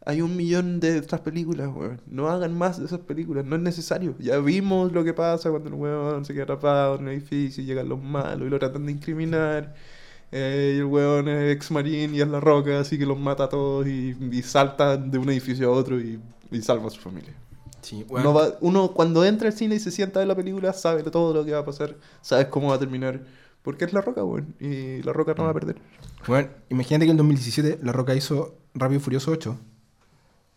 Hay un millón de otras películas, weón. No hagan más de esas películas, no es necesario. Ya vimos lo que pasa cuando el weón se queda atrapado en un edificio y llegan los malos y lo tratan de incriminar. Eh, y el weón es ex marín y es la roca, así que los mata a todos y, y salta de un edificio a otro y, y salva a su familia. Sí, Uno, va- uno cuando entra al cine y se sienta en la película sabe todo lo que va a pasar, sabes cómo va a terminar. Porque es la roca, weón. Y la roca no va a perder. Bueno, imagínate que en 2017 La Roca hizo Rápido y Furioso 8,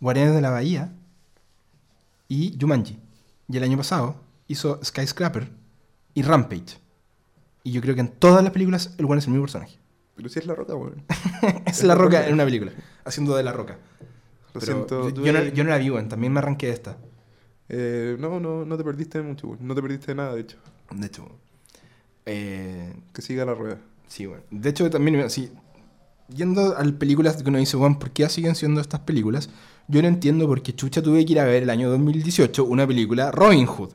Guardianes de la Bahía y Jumanji. Y el año pasado hizo Skyscraper y Rampage. Y yo creo que en todas las películas el weón es el mismo personaje. Pero si es la roca, weón. *laughs* es La Roca *laughs* en una película, haciendo de La Roca. Lo Pero siento. yo, yo no, Dwayne. yo no la vi, weón. También me arranqué de esta. Eh, no, no, no te perdiste de mucho, weón. No te perdiste de nada, de hecho. De hecho. Eh, Que siga la rueda. Sí, bueno. De hecho, también, así, yendo a las películas que uno dice, Juan, ¿por qué siguen siendo estas películas? Yo no entiendo por qué chucha tuve que ir a ver el año 2018 una película Robin Hood.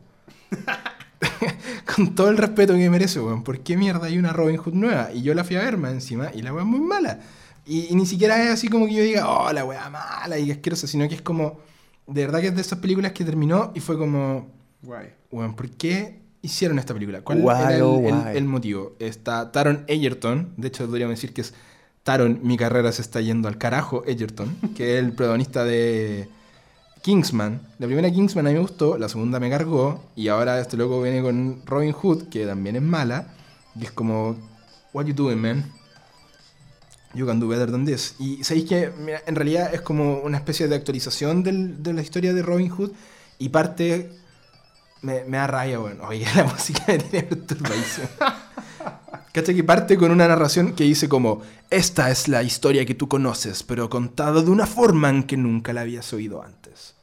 *laughs* Con todo el respeto que merece, weón. ¿Por qué mierda hay una Robin Hood nueva? Y yo la fui a ver más encima y la weá es muy mala. Y, y ni siquiera es así como que yo diga, oh, la weá mala y asquerosa, sino que es como, de verdad que es de esas películas que terminó y fue como, Guay. Weón, ¿por qué hicieron esta película? ¿Cuál era el, oh, el- guay. el motivo? Está Taron Egerton, de hecho podríamos decir que es Mi carrera se está yendo al carajo, Egerton, que es el protagonista de Kingsman. La primera Kingsman a mí me gustó, la segunda me cargó, y ahora este loco viene con Robin Hood, que también es mala, y es como, what you doing, man? You can do better than this. Y sabéis que en realidad es como una especie de actualización de la historia de Robin Hood, y parte me, me da rabia, bueno. Oye, *laughs* la música me tiene perturbadísimo. *laughs* ¿Cachai? Que parte con una narración que dice como, esta es la historia que tú conoces, pero contada de una forma en que nunca la habías oído antes.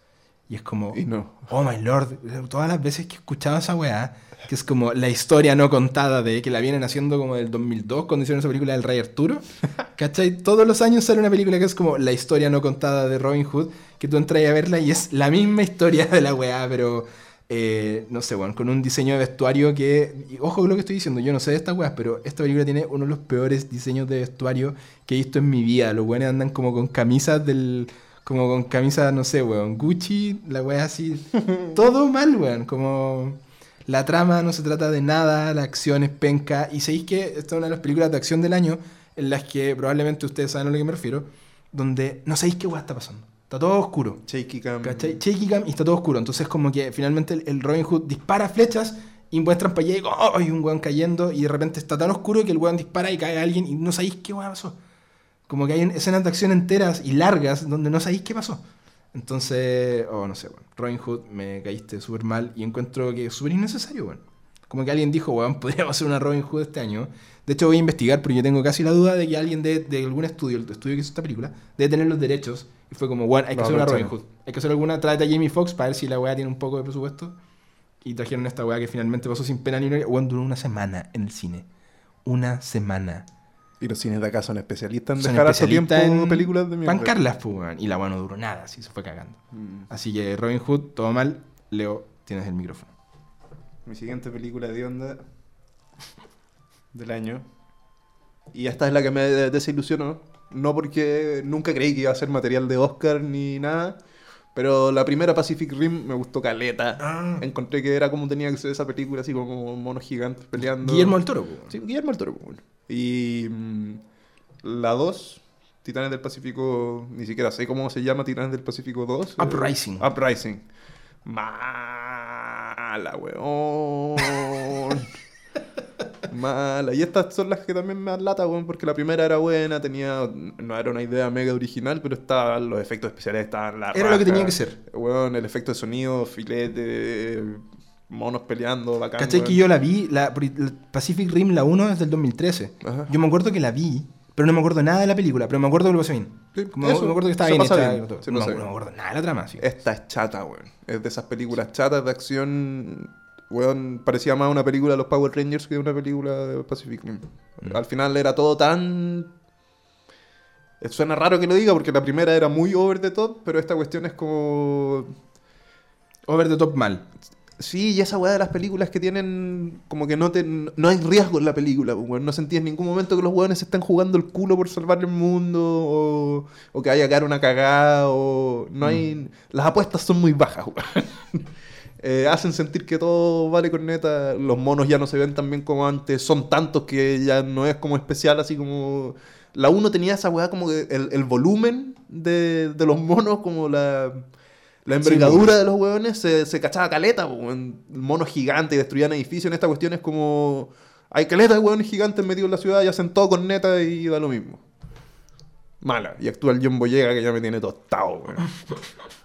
Y es como, Y no. oh my lord, todas las veces que he escuchado esa weá, que es como la historia no contada de que la vienen haciendo como del 2002 cuando hicieron esa película del Rey Arturo. *laughs* ¿Cachai? Todos los años sale una película que es como la historia no contada de Robin Hood, que tú entras a verla y es la misma historia de la weá, pero eh, no sé, bueno, con un diseño de vestuario que, y ojo con lo que estoy diciendo, yo no sé de estas weas, pero esta película tiene uno de los peores diseños de vestuario que he visto en mi vida. Los weones andan como con camisas del... Como con camisas, no sé, weón, Gucci, la wea así, *laughs* todo mal, weón, como... La trama no se trata de nada, la acción es penca. Y sabéis que esta es una de las películas de acción del año en las que probablemente ustedes saben a lo que me refiero, donde no sabéis qué weá está pasando. Está todo oscuro. Shaky cam. ¿Cachai? Shaky cam y está todo oscuro. Entonces, como que finalmente el, el Robin Hood dispara flechas y muestran para allá y ¡oh! hay un weón cayendo y de repente está tan oscuro que el weón dispara y cae alguien y no sabéis qué weón pasó. Como que hay escenas de acción enteras y largas donde no sabéis qué pasó. Entonces, oh, no sé, weón. Robin Hood me caíste súper mal y encuentro que es súper innecesario, weón. Como que alguien dijo, weón, *laughs* podríamos hacer una Robin Hood este año. De hecho, voy a investigar porque yo tengo casi la duda de que alguien de, de algún estudio, el estudio que hizo esta película, debe tener los derechos. Y fue como, weón, hay que No, hacer una Robin Hood. Hay que hacer alguna, tráete a Jamie Foxx para ver si la weá tiene un poco de presupuesto. Y trajeron esta weá que finalmente pasó sin pena ni gloria. Weón, duró una semana en el cine. Una semana. Y los cines de acá son especialistas en Son dejar harto tiempo especialistas en películas de mierda. Pancarlas, pues. Y la weá no duró nada, así se fue cagando. Mm. Así que Robin Hood, todo mal. Leo, tienes el micrófono. Mi siguiente película de onda del año. Y esta es la que me desilusionó. No porque nunca creí que iba a ser material de Oscar ni nada. Pero la primera Pacific Rim me gustó caleta. Ah. Encontré que era como tenía que ser esa película, así como monos gigantes peleando. Guillermo del Toro, pues. Sí, Guillermo del Toro. pues. Y mm, la 2, Titanes del Pacífico, ni siquiera sé cómo se llama Titanes del Pacífico 2. Uprising. Eh, Uprising. Mala, weón. *laughs* Mala. Y estas son las que también me dan lata, weón, porque la primera era buena, tenía. No era una idea mega original, pero estaban los efectos especiales, estaban la Era lo que tenía que ser. Weón, el efecto de sonido, filete, monos peleando, bacán. ¿Cachai weón. que yo la vi? La, Pacific Rim, la 1 es del 2013. Ajá. Yo me acuerdo que la vi, pero no me acuerdo nada de la película, pero me acuerdo que lo pasé bien. Sí, Como- eso, me acuerdo que estaba bien hecha bien, no, me acuerdo nada de la trama. sí. Esta es chata, weón. Es de esas películas chatas de acción. Weón, parecía más una película de los Power Rangers que una película de Pacific Rim. Mm. Al final era todo tan. Eh, Suena raro que lo diga porque la primera era muy over the top, pero esta cuestión es como. Over the top mal. Sí, y esa weá de las películas que tienen como que no te, no hay riesgo en la película, pues, weón. No sentí en ningún momento que los weones se están jugando el culo por salvar el mundo o, o que vaya a caer una cagada o no hay... Las apuestas son muy bajas, weón. *laughs* Eh, hacen sentir que todo vale con neta, los monos ya no se ven tan bien como antes, son tantos que ya no es como especial, así como... La 1 tenía esa weá como que el, el volumen de, de los monos, como la... La envergadura de los hueones se, se cachaba caleta, weón. monos gigantes destruían edificios. En esta cuestión es como. Hay caleta de hueones gigantes metidos en la ciudad y hacen todo con neta y da lo mismo. Mala. Y actúa el John Boyega que ya me tiene tostado, weón. *laughs*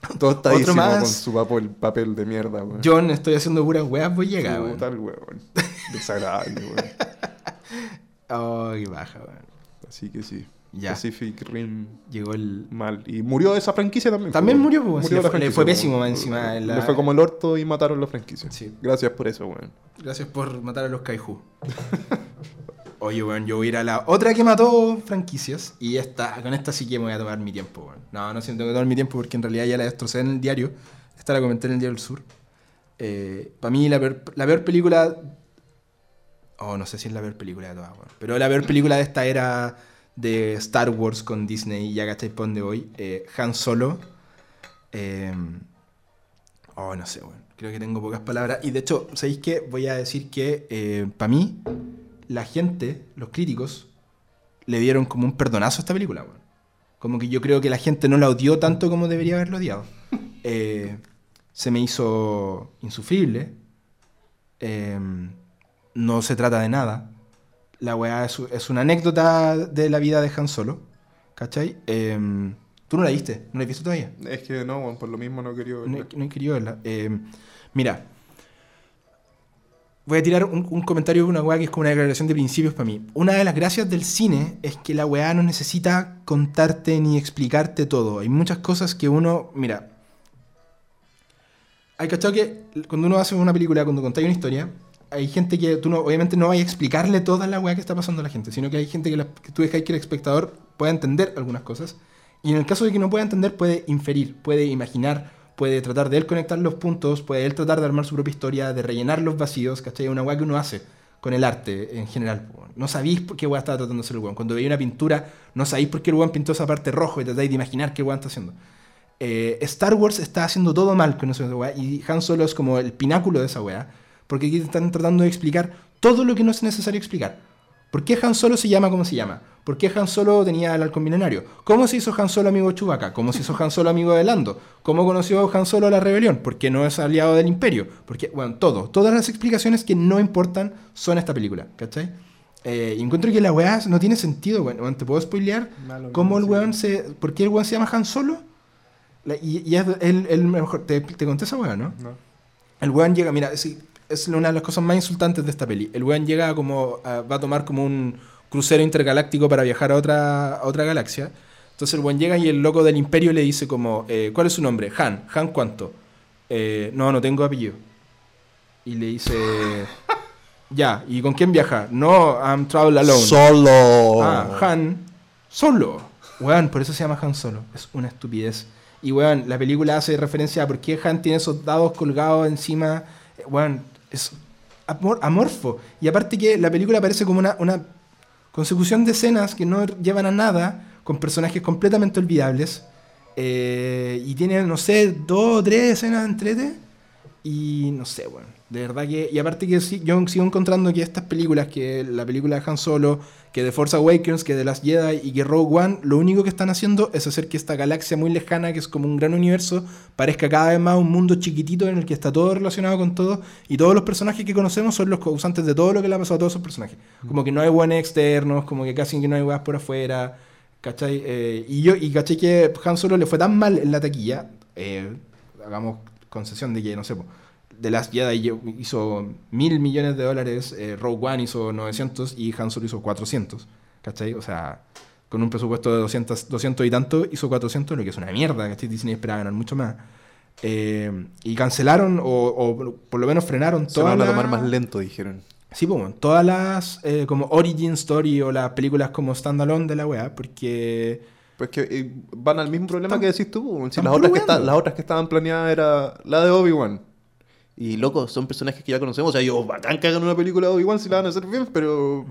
*laughs* Tostadísimo más. con su papel, papel de mierda, weón. John, estoy haciendo puras weas, voy a llegar, weón. Puta el weón. *laughs* Desagradable, weón. Oh, qué baja, weón. Así que sí. Ya. Pacific Rim Llegó el. mal. Y murió esa franquicia también. También murió, po, sí, le la fue- le pésimo encima en la- Le fue como el orto y mataron la franquicia. Sí. Gracias por eso, weón. Gracias por matar a los Kaiju. *laughs* Oye, weón, yo voy a ir a la otra que mató franquicias. Y esta, con esta sí que me voy a tomar mi tiempo, weón. No, no siento que tomar mi tiempo porque en realidad ya la destrocé en el diario. Esta la comenté en el Diario del Sur. Para mí, la peor, la peor película. Oh, no sé si es la peor película de todas, weón. Pero la peor película de esta era de Star Wars con Disney. Ya cacháis por voy. Eh, Han Solo. Eh, Oh, no sé, weón. Creo que tengo pocas palabras. Y de hecho, ¿sabéis qué? Voy a decir que para mí, la gente, los críticos, le dieron como un perdonazo a esta película, weón. Como que yo creo que la gente no la odió tanto como debería haberlo odiado. *laughs* Eh, se me hizo insufrible. Eh, no se trata de nada. La weá es, es una anécdota de la vida de Han Solo. ¿Cachai? Eh, Tú no la viste, no la has visto todavía. Es que no, por lo mismo no quería No, he- no he querido verla. Eh, mira, voy a tirar un, comentario de una weá que es como una declaración de principios para mí. Una de las gracias del cine es que la weá no necesita contarte ni explicarte todo. Hay muchas cosas que uno. Mira. Hay cachado que cuando uno hace una película, cuando contáis una historia, hay gente que tú no, obviamente no vayas a explicarle toda la weá que está pasando a la gente, sino que hay gente que, la- que tú dejas que el espectador pueda entender algunas cosas. Y en el caso de que no pueda entender, puede inferir, puede imaginar, puede tratar de él conectar los puntos, puede él tratar de armar su propia historia, de rellenar los vacíos, ¿cachai? Una weá que uno hace con el arte en general. No sabéis por qué weá estaba tratando de hacer el weón. Cuando veis una pintura, no sabéis por qué el weón pintó esa parte rojo y tratáis de imaginar qué weón está haciendo. Eh, Star Wars está haciendo todo mal con esa weá y Han Solo es como el pináculo de esa weá. Porque aquí están tratando de explicar todo lo que no es necesario explicar. ¿Por qué Han Solo se llama como se llama? ¿Por qué Han Solo tenía el halcón milenario? ¿Cómo se hizo Han Solo amigo de Chewbacca? ¿Cómo se hizo Han Solo amigo de Lando? ¿Cómo conoció Han Solo a la rebelión? ¿Por qué no es aliado del Imperio? Porque, bueno, todo. Todas las explicaciones que no importan son esta película, ¿cachai? Eh, encuentro que la weá no tiene sentido, weón. ¿Te puedo spoilear? Malo, ¿Cómo el weón se... ¿Por qué el weón se llama Han Solo? La- y, y es el, el mejor... Te, te conté esa weá, ¿no? No. El weón llega, mira, sí, es una de las cosas más insultantes de esta peli. El weón llega como, a- va a tomar como un crucero intergaláctico para viajar a otra, a otra galaxia. Entonces el weón llega y el loco del imperio le dice como, eh, ¿cuál es su nombre? Han. ¿Han cuánto? "Eh, no, no tengo apellido. Y le dice, *laughs* ya, ¿y con quién viaja? No, I'm travel alone. Solo. Ah, Han solo. Weón, por eso se llama Han Solo. Es una estupidez. Y weón, la película hace referencia a por qué Han tiene esos dados colgados encima. Eh, Weón, es amor- amorfo. Y aparte que la película parece como una, una consecución de escenas que no llevan a nada, con personajes completamente olvidables. Eh, y tiene, no sé, dos o tres escenas entrete. Y no sé, weón. De verdad que. Y aparte que sí, yo sigo encontrando que estas películas, que la película de Han Solo, que de Force Awakens, que de las Jedi y que Rogue One, lo único que están haciendo es hacer que esta galaxia muy lejana, que es como un gran universo, parezca cada vez más un mundo chiquitito en el que está todo relacionado con todo. Y todos los personajes que conocemos son los causantes de todo lo que le ha pasado a todos esos personajes. Como que no hay buenos externos, como que casi que no hay weas por afuera. ¿Cachai? Eh, y yo, y caché que Han Solo le fue tan mal en la taquilla. eh, hagamos concesión de que, no sé, po, The Last Jedi hizo mil millones de dólares, eh, Rogue One hizo 900 y Han Solo hizo 400. ¿Cachai? O sea, con un presupuesto de 200, 200 y tanto, hizo 400, lo que es una mierda, ¿cachai? Disney esperaba ganar mucho más. Eh, y cancelaron, o, o por lo menos frenaron Se van todas a tomar las- más lento, dijeron. Sí, pues, bueno, todas las eh, como origin story o las películas como standalone de la weá, porque Pues que eh, van al mismo problema Están- que decís tú. po. Si las, otras que weando. las otras que estaban planeadas era la de Obi-Wan. Y loco, son personajes que ya conocemos. O sea, yo, bacán que hagan una película de Obi-Wan si la van a hacer bien, pero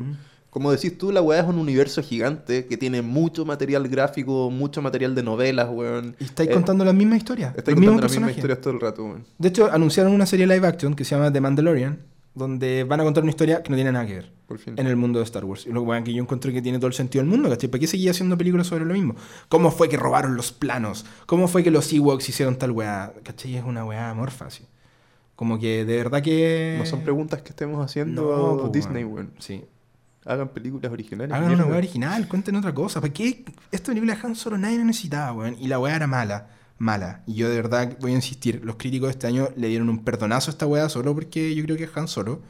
como decís tú, la weá es un universo gigante que tiene mucho material gráfico, mucho material de novelas, weón. y estáis Eh, contando la misma historia, Estáis contando las mismas historias todo el rato, weón. De hecho, anunciaron una serie live action que se llama The Mandalorian, donde van a contar una historia que no tiene nada que ver Por fin. en el mundo de Star Wars. Y lo weón, que yo encontré que tiene todo el sentido del mundo, ¿cachai? ¿Para qué seguía haciendo películas sobre lo mismo? ¿Cómo fue que robaron los planos? ¿Cómo fue que los Ewoks hicieron tal weá? ¿Cachai? Es una weá amorfa, así. Como que de verdad que... No son preguntas que estemos haciendo No, po, Disney, weón. weón. Sí. Hagan películas originales. Hagan una weá original, cuenten otra cosa. ¿Para qué? Esta película de Han Solo nadie la necesitaba, weón. Y la weá era mala. Mala. Y yo de verdad voy a insistir. Los críticos de este año le dieron un perdonazo a esta weá solo porque yo creo que es Han Solo.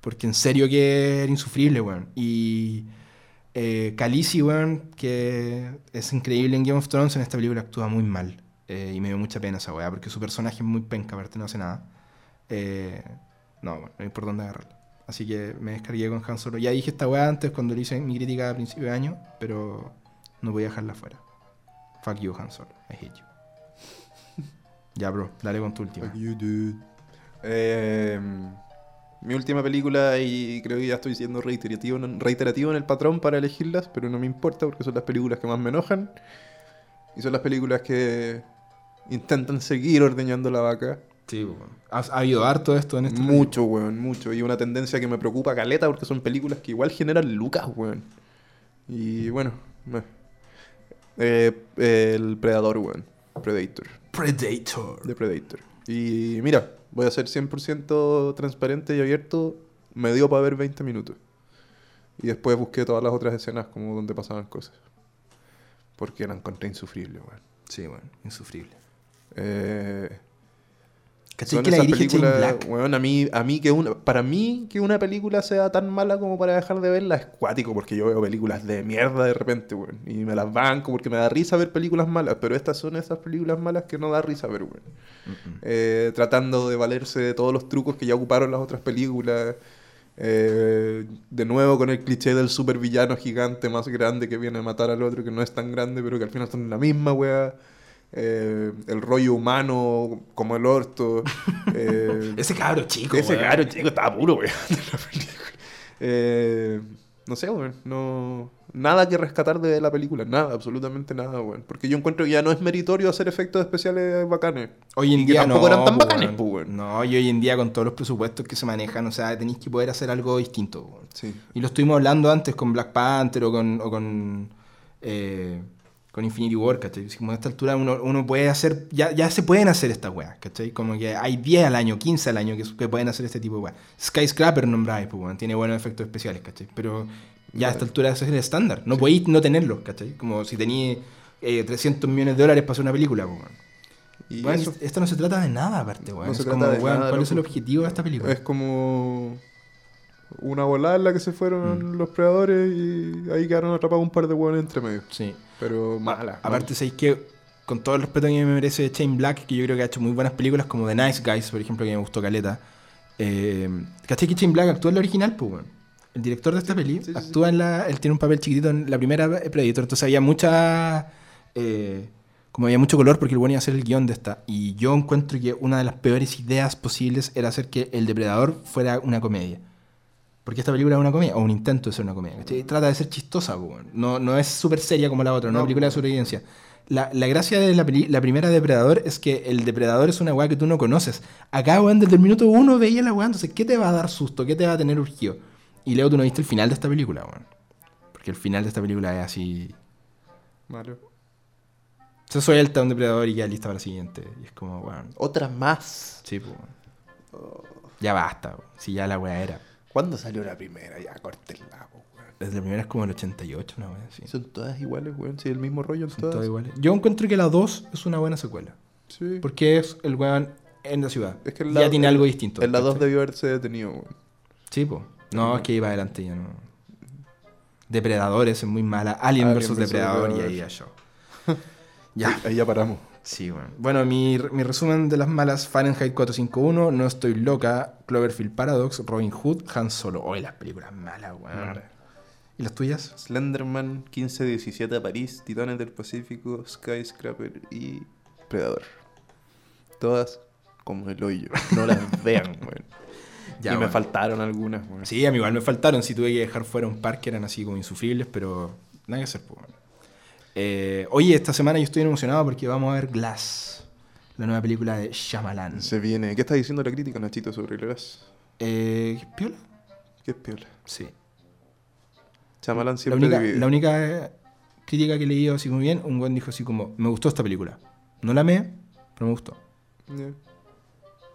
Porque en serio que era insufrible, weón. Y eh, Khaleesi, weón, que es increíble en Game of Thrones, en esta película actúa muy mal. Eh, y me dio mucha pena esa weá, porque su personaje es muy penca, aparte no hace nada. Eh, no, bueno, no hay por dónde agarrarlo. Así que me descargué con Han Solo. Ya dije esta weá antes cuando le hice mi crítica a principio de año, pero no voy a dejarla fuera. Fuck you, Han Solo. I hate you. *laughs* ya, bro, dale con tu última. Fuck you, dude. Eh, mi última película, y creo que ya estoy siendo reiterativo, reiterativo en el patrón para elegirlas, pero no me importa porque son las películas que más me enojan. Y son las películas que intentan seguir ordeñando la vaca. Sí, weón. Ha, ha habido harto de esto en este Mucho, weón, mucho. Y una tendencia que me preocupa caleta porque son películas que igual generan lucas, weón. Y bueno. Eh, el Predador, weón. Predator. Predator. de Predator. Y mira, voy a ser 100% transparente y abierto. Me dio para ver 20 minutos. Y después busqué todas las otras escenas como donde pasaban cosas. Porque la encontré insufrible, weón. Sí, weón, insufrible. Eh, ¿Cachai son que la dirige Shane películas, Black? weón, a mí, a mí que una, para mí que una película sea tan mala como para dejar de verla es cuático, porque yo veo películas de mierda de repente, weón. Y me las banco porque me da risa ver películas malas, pero estas son esas películas malas que no da risa ver, weón. Eh, tratando de valerse de todos los trucos que ya ocuparon las otras películas. eh, de nuevo con el cliché del supervillano gigante más grande que viene a matar al otro, que no es tan grande, pero que al final son la misma, wea. Eh, el rollo humano como el orto. *laughs* eh, Ese cabro chico, ese weón. caro chico estaba puro, weón. *laughs* Eh, no sé, weón. No, nada que rescatar de la película. Nada, absolutamente nada, weón. Porque yo encuentro que ya no es meritorio hacer efectos especiales bacanes. Hoy en Y que día tampoco no, eran tan bacanes, weón. weón. No, y hoy en día con todos los presupuestos que se manejan, o sea, tenéis que poder hacer algo distinto. weón. Sí. Y lo estuvimos hablando antes con Black Panther o con, o con, con Infinity War, ¿cachai? Como a esta altura uno, uno puede hacer, ya, ya se pueden hacer estas weas, ¿cachai? Como que hay 10 al año, 15 al año que, que pueden hacer este tipo de weas. Skyscraper nombráis, pues, weón, tiene buenos efectos especiales, ¿cachai? Pero ya a esta altura ese es el estándar, no podéis no tenerlo, ¿cachai? Como si teníais eh, 300 millones de dólares para hacer una película, pues. Y Weón, eso esto no se trata de nada, aparte, weón. No se Es trata como, de weón, nada, ¿cuál es el objetivo de esta película? es como una volada en la que se fueron Mm. los predadores y ahí quedaron atrapados un par de hueones entre medio. Sí. Pero mala. Aparte, sabéis que con todo el respeto que me merece Shane Black, que yo creo que ha hecho muy buenas películas como The Nice Guys, por ejemplo, que me gustó Caleta. Eh, ¿Cachai que Shane Black actúa en la original, pues, weón? El director de esta peli Sí, sí, actúa en la. Él tiene un papel chiquitito en la primera Predator, entonces había mucha. eh, como había mucho color porque el bueno iba a hacer el guion de esta. Y yo encuentro que una de las peores ideas posibles era hacer que El Depredador fuera una comedia. Porque esta película es una comedia, o un intento de ser una comedia. ¿cachai? Trata de ser chistosa, no, no es súper seria como la otra, no es una película de po. sobrevivencia. La, la gracia de la, peli- la primera Depredador es que el depredador es una weá que tú no conoces. Acá, weón, desde el minuto uno veía la weá, entonces, ¿qué te va a dar susto? ¿Qué te va a tener urgido? Y Leo, tú no viste el final de esta película, weón. Porque el final de esta película es así. Malo. Se suelta un depredador y ya listo para la siguiente. Y es como, weón. Otras más. Sí, pues. Ya basta, weón. Si ya la weá era. ¿Cuándo salió la primera? Ya, córtenla, po, weón. Desde la primera es como el 88, una weá así. Son todas iguales, weón. Sí, el mismo rollo en Son todas. todas iguales. Yo encuentro que la 2 es una buena secuela. Sí. Porque es el weón en la ciudad. Es que en ya la- tiene en- algo distinto. En la 2 ¿cachai? debió haberse detenido, weón. Sí, pues. No, es que iba adelante ya no. Depredadores es muy mala. Alien, Alien versus versus Depredador y Depredador. ahí ya yo. *laughs* ya. Ahí ya paramos. Sí, bueno. Bueno, mi, mi resumen de las malas: Fahrenheit 451, No Estoy Loca, Cloverfield Paradox, Robin Hood, Han Solo. Hoy las películas malas, weón. ¿Y las tuyas? Slenderman, 15-17 a París, Titanes del Pacífico, Skyscraper y Predador. Todas como el hoyo. No las *laughs* vean, weón. Ya, y me faltaron algunas, weón. Sí, a mí igual me faltaron. Si tuve que dejar fuera un par que eran así como insufribles, pero nada que hacer, pues. bueno. Eh, oye, esta semana yo estoy emocionado porque vamos a ver Glass, la nueva película de Shyamalan. Se viene. ¿Qué está diciendo la crítica, Nachito, sobre gas? Eh, ¿qué ¿Piola? ¿Qué es piola? Sí. Chamalán La siempre única, divide. la única crítica que he leído así muy bien, un buen dijo así como, me gustó esta película. No la amé, pero me gustó.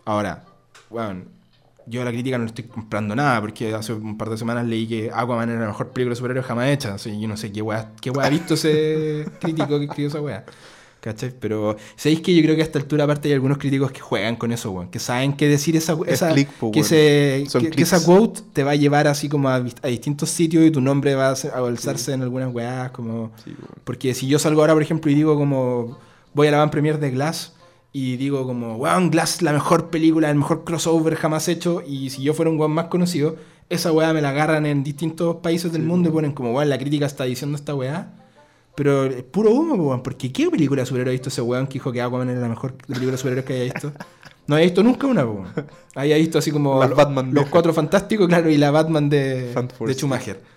Ahora, bueno, yo a la crítica no le estoy comprando nada, porque hace un par de semanas leí que Aquaman era la mejor película de superhéroes jamás hecha. Así, yo no sé qué weá, qué ha visto ese *laughs* crítico que escribió esa weá. ¿Cachai? Pero, ¿sabéis que yo creo que a esta altura, aparte, hay algunos críticos que juegan con eso, weón? Que saben qué decir esa, Es esa click, que, ese- que- que esa quote te va a llevar así como a, a distintos sitios y tu nombre va a, alzarse en algunas weás, como... Sí. Porque si yo salgo ahora, por ejemplo, y digo como voy a la van premier de Glass y digo como, weón, Glass la mejor película, el mejor crossover jamás hecho, y si yo fuera un weón más conocido, esa weá me la agarran en distintos países del Sí, mundo y ponen como, weón, la crítica está diciendo esta weá. Pero es puro humo, weón, porque ¿qué película superhéroe ha visto ese weón que dijo que Aquaman era la mejor película de superhéroes que haya visto? No había visto nunca una, weón. Había visto así como *laughs* Las Batman los cuatro fantásticos, claro, y la Batman de, de. Schumacher.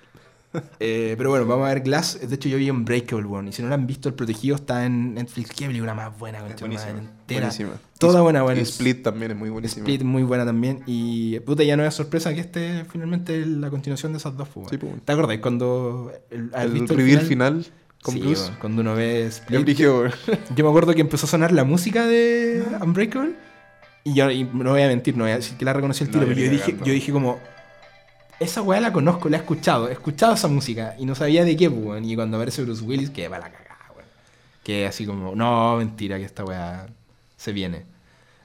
*laughs* Eh, pero bueno, vamos a ver Glass. De hecho, yo vi Unbreakable, weón. Y si no la han visto, El Protegido está en Netflix. Qué película más buena, de buenísima. entera. buenísima. Toda Y- buena, buena. Y Split también es muy buenísima. Split muy buena también. Y puta, ya no es sorpresa que este finalmente la continuación de esas dos, pues, Sí, pues. ¿Te acordás cuando el, has El visto reveal final, con Sí, cuando uno ve Split. *laughs* Yo me acuerdo que empezó a sonar la música de Unbreakable. Y yo y no voy a mentir, no voy a decir que la reconocí el tiro, pero yo dije, yo dije como. Esa weá la conozco, la he escuchado, he escuchado esa música y no sabía de qué, pues, weón. Y cuando aparece Bruce Willis, que va la cagada, weón. Que así como, no, mentira, que esta weá se viene.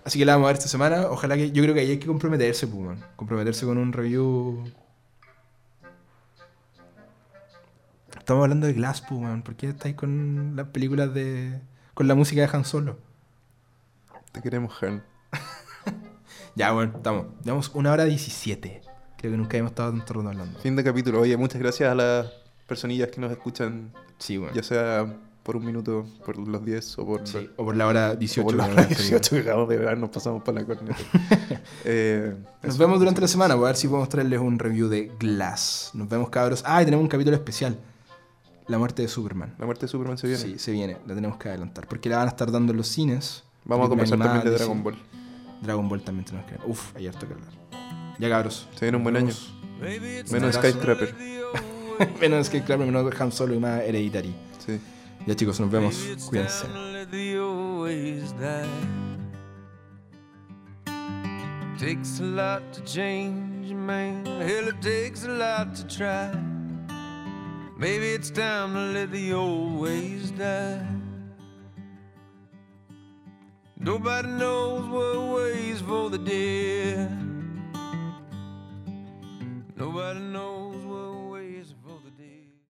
Así que la vamos a ver esta semana. Ojalá que. Yo creo que ahí hay que comprometerse, pues, weón. Comprometerse con un review. Estamos hablando de Glass, pues, weón. ¿Por qué estáis con las películas de. con la música de Han Solo? Te queremos, Han. *laughs* Ya, bueno, estamos. Llevamos una hora 17. Creo que nunca hemos estado tanto rato hablando. Fin de capítulo. Oye, muchas gracias a las personillas que nos escuchan, Sí, bueno. ya sea por un minuto, por los 10 o por, Sí, O por la hora 18. o por la hora hemos tenido. 18 que acabamos de ver, nos pasamos por la corneta. *laughs* Eh, Nos vemos durante la semana. Voy a ver si podemos traerles un review de Glass. Nos vemos, cabros. Ah, y tenemos un capítulo especial. La muerte de Superman. La muerte de Superman se viene. Sí, se viene. La tenemos que adelantar. Porque la van a estar dando en los cines. Vamos a conversar también de Dragon. Ball. Dragon Ball también tenemos que. Uf, hay harto que hablar. Ya, cabros. Se viene un buen año. Nos Menos vemos. *laughs* Menos claro, menos Han Solo y más Hereditary. Sí. Ya, chicos, nos vemos. Cuídense. Takes a lot to change a man. Hell, it takes a lot to try. Maybe it's time to let the old ways die. Nobody knows what ways for the dead. Nobody knows.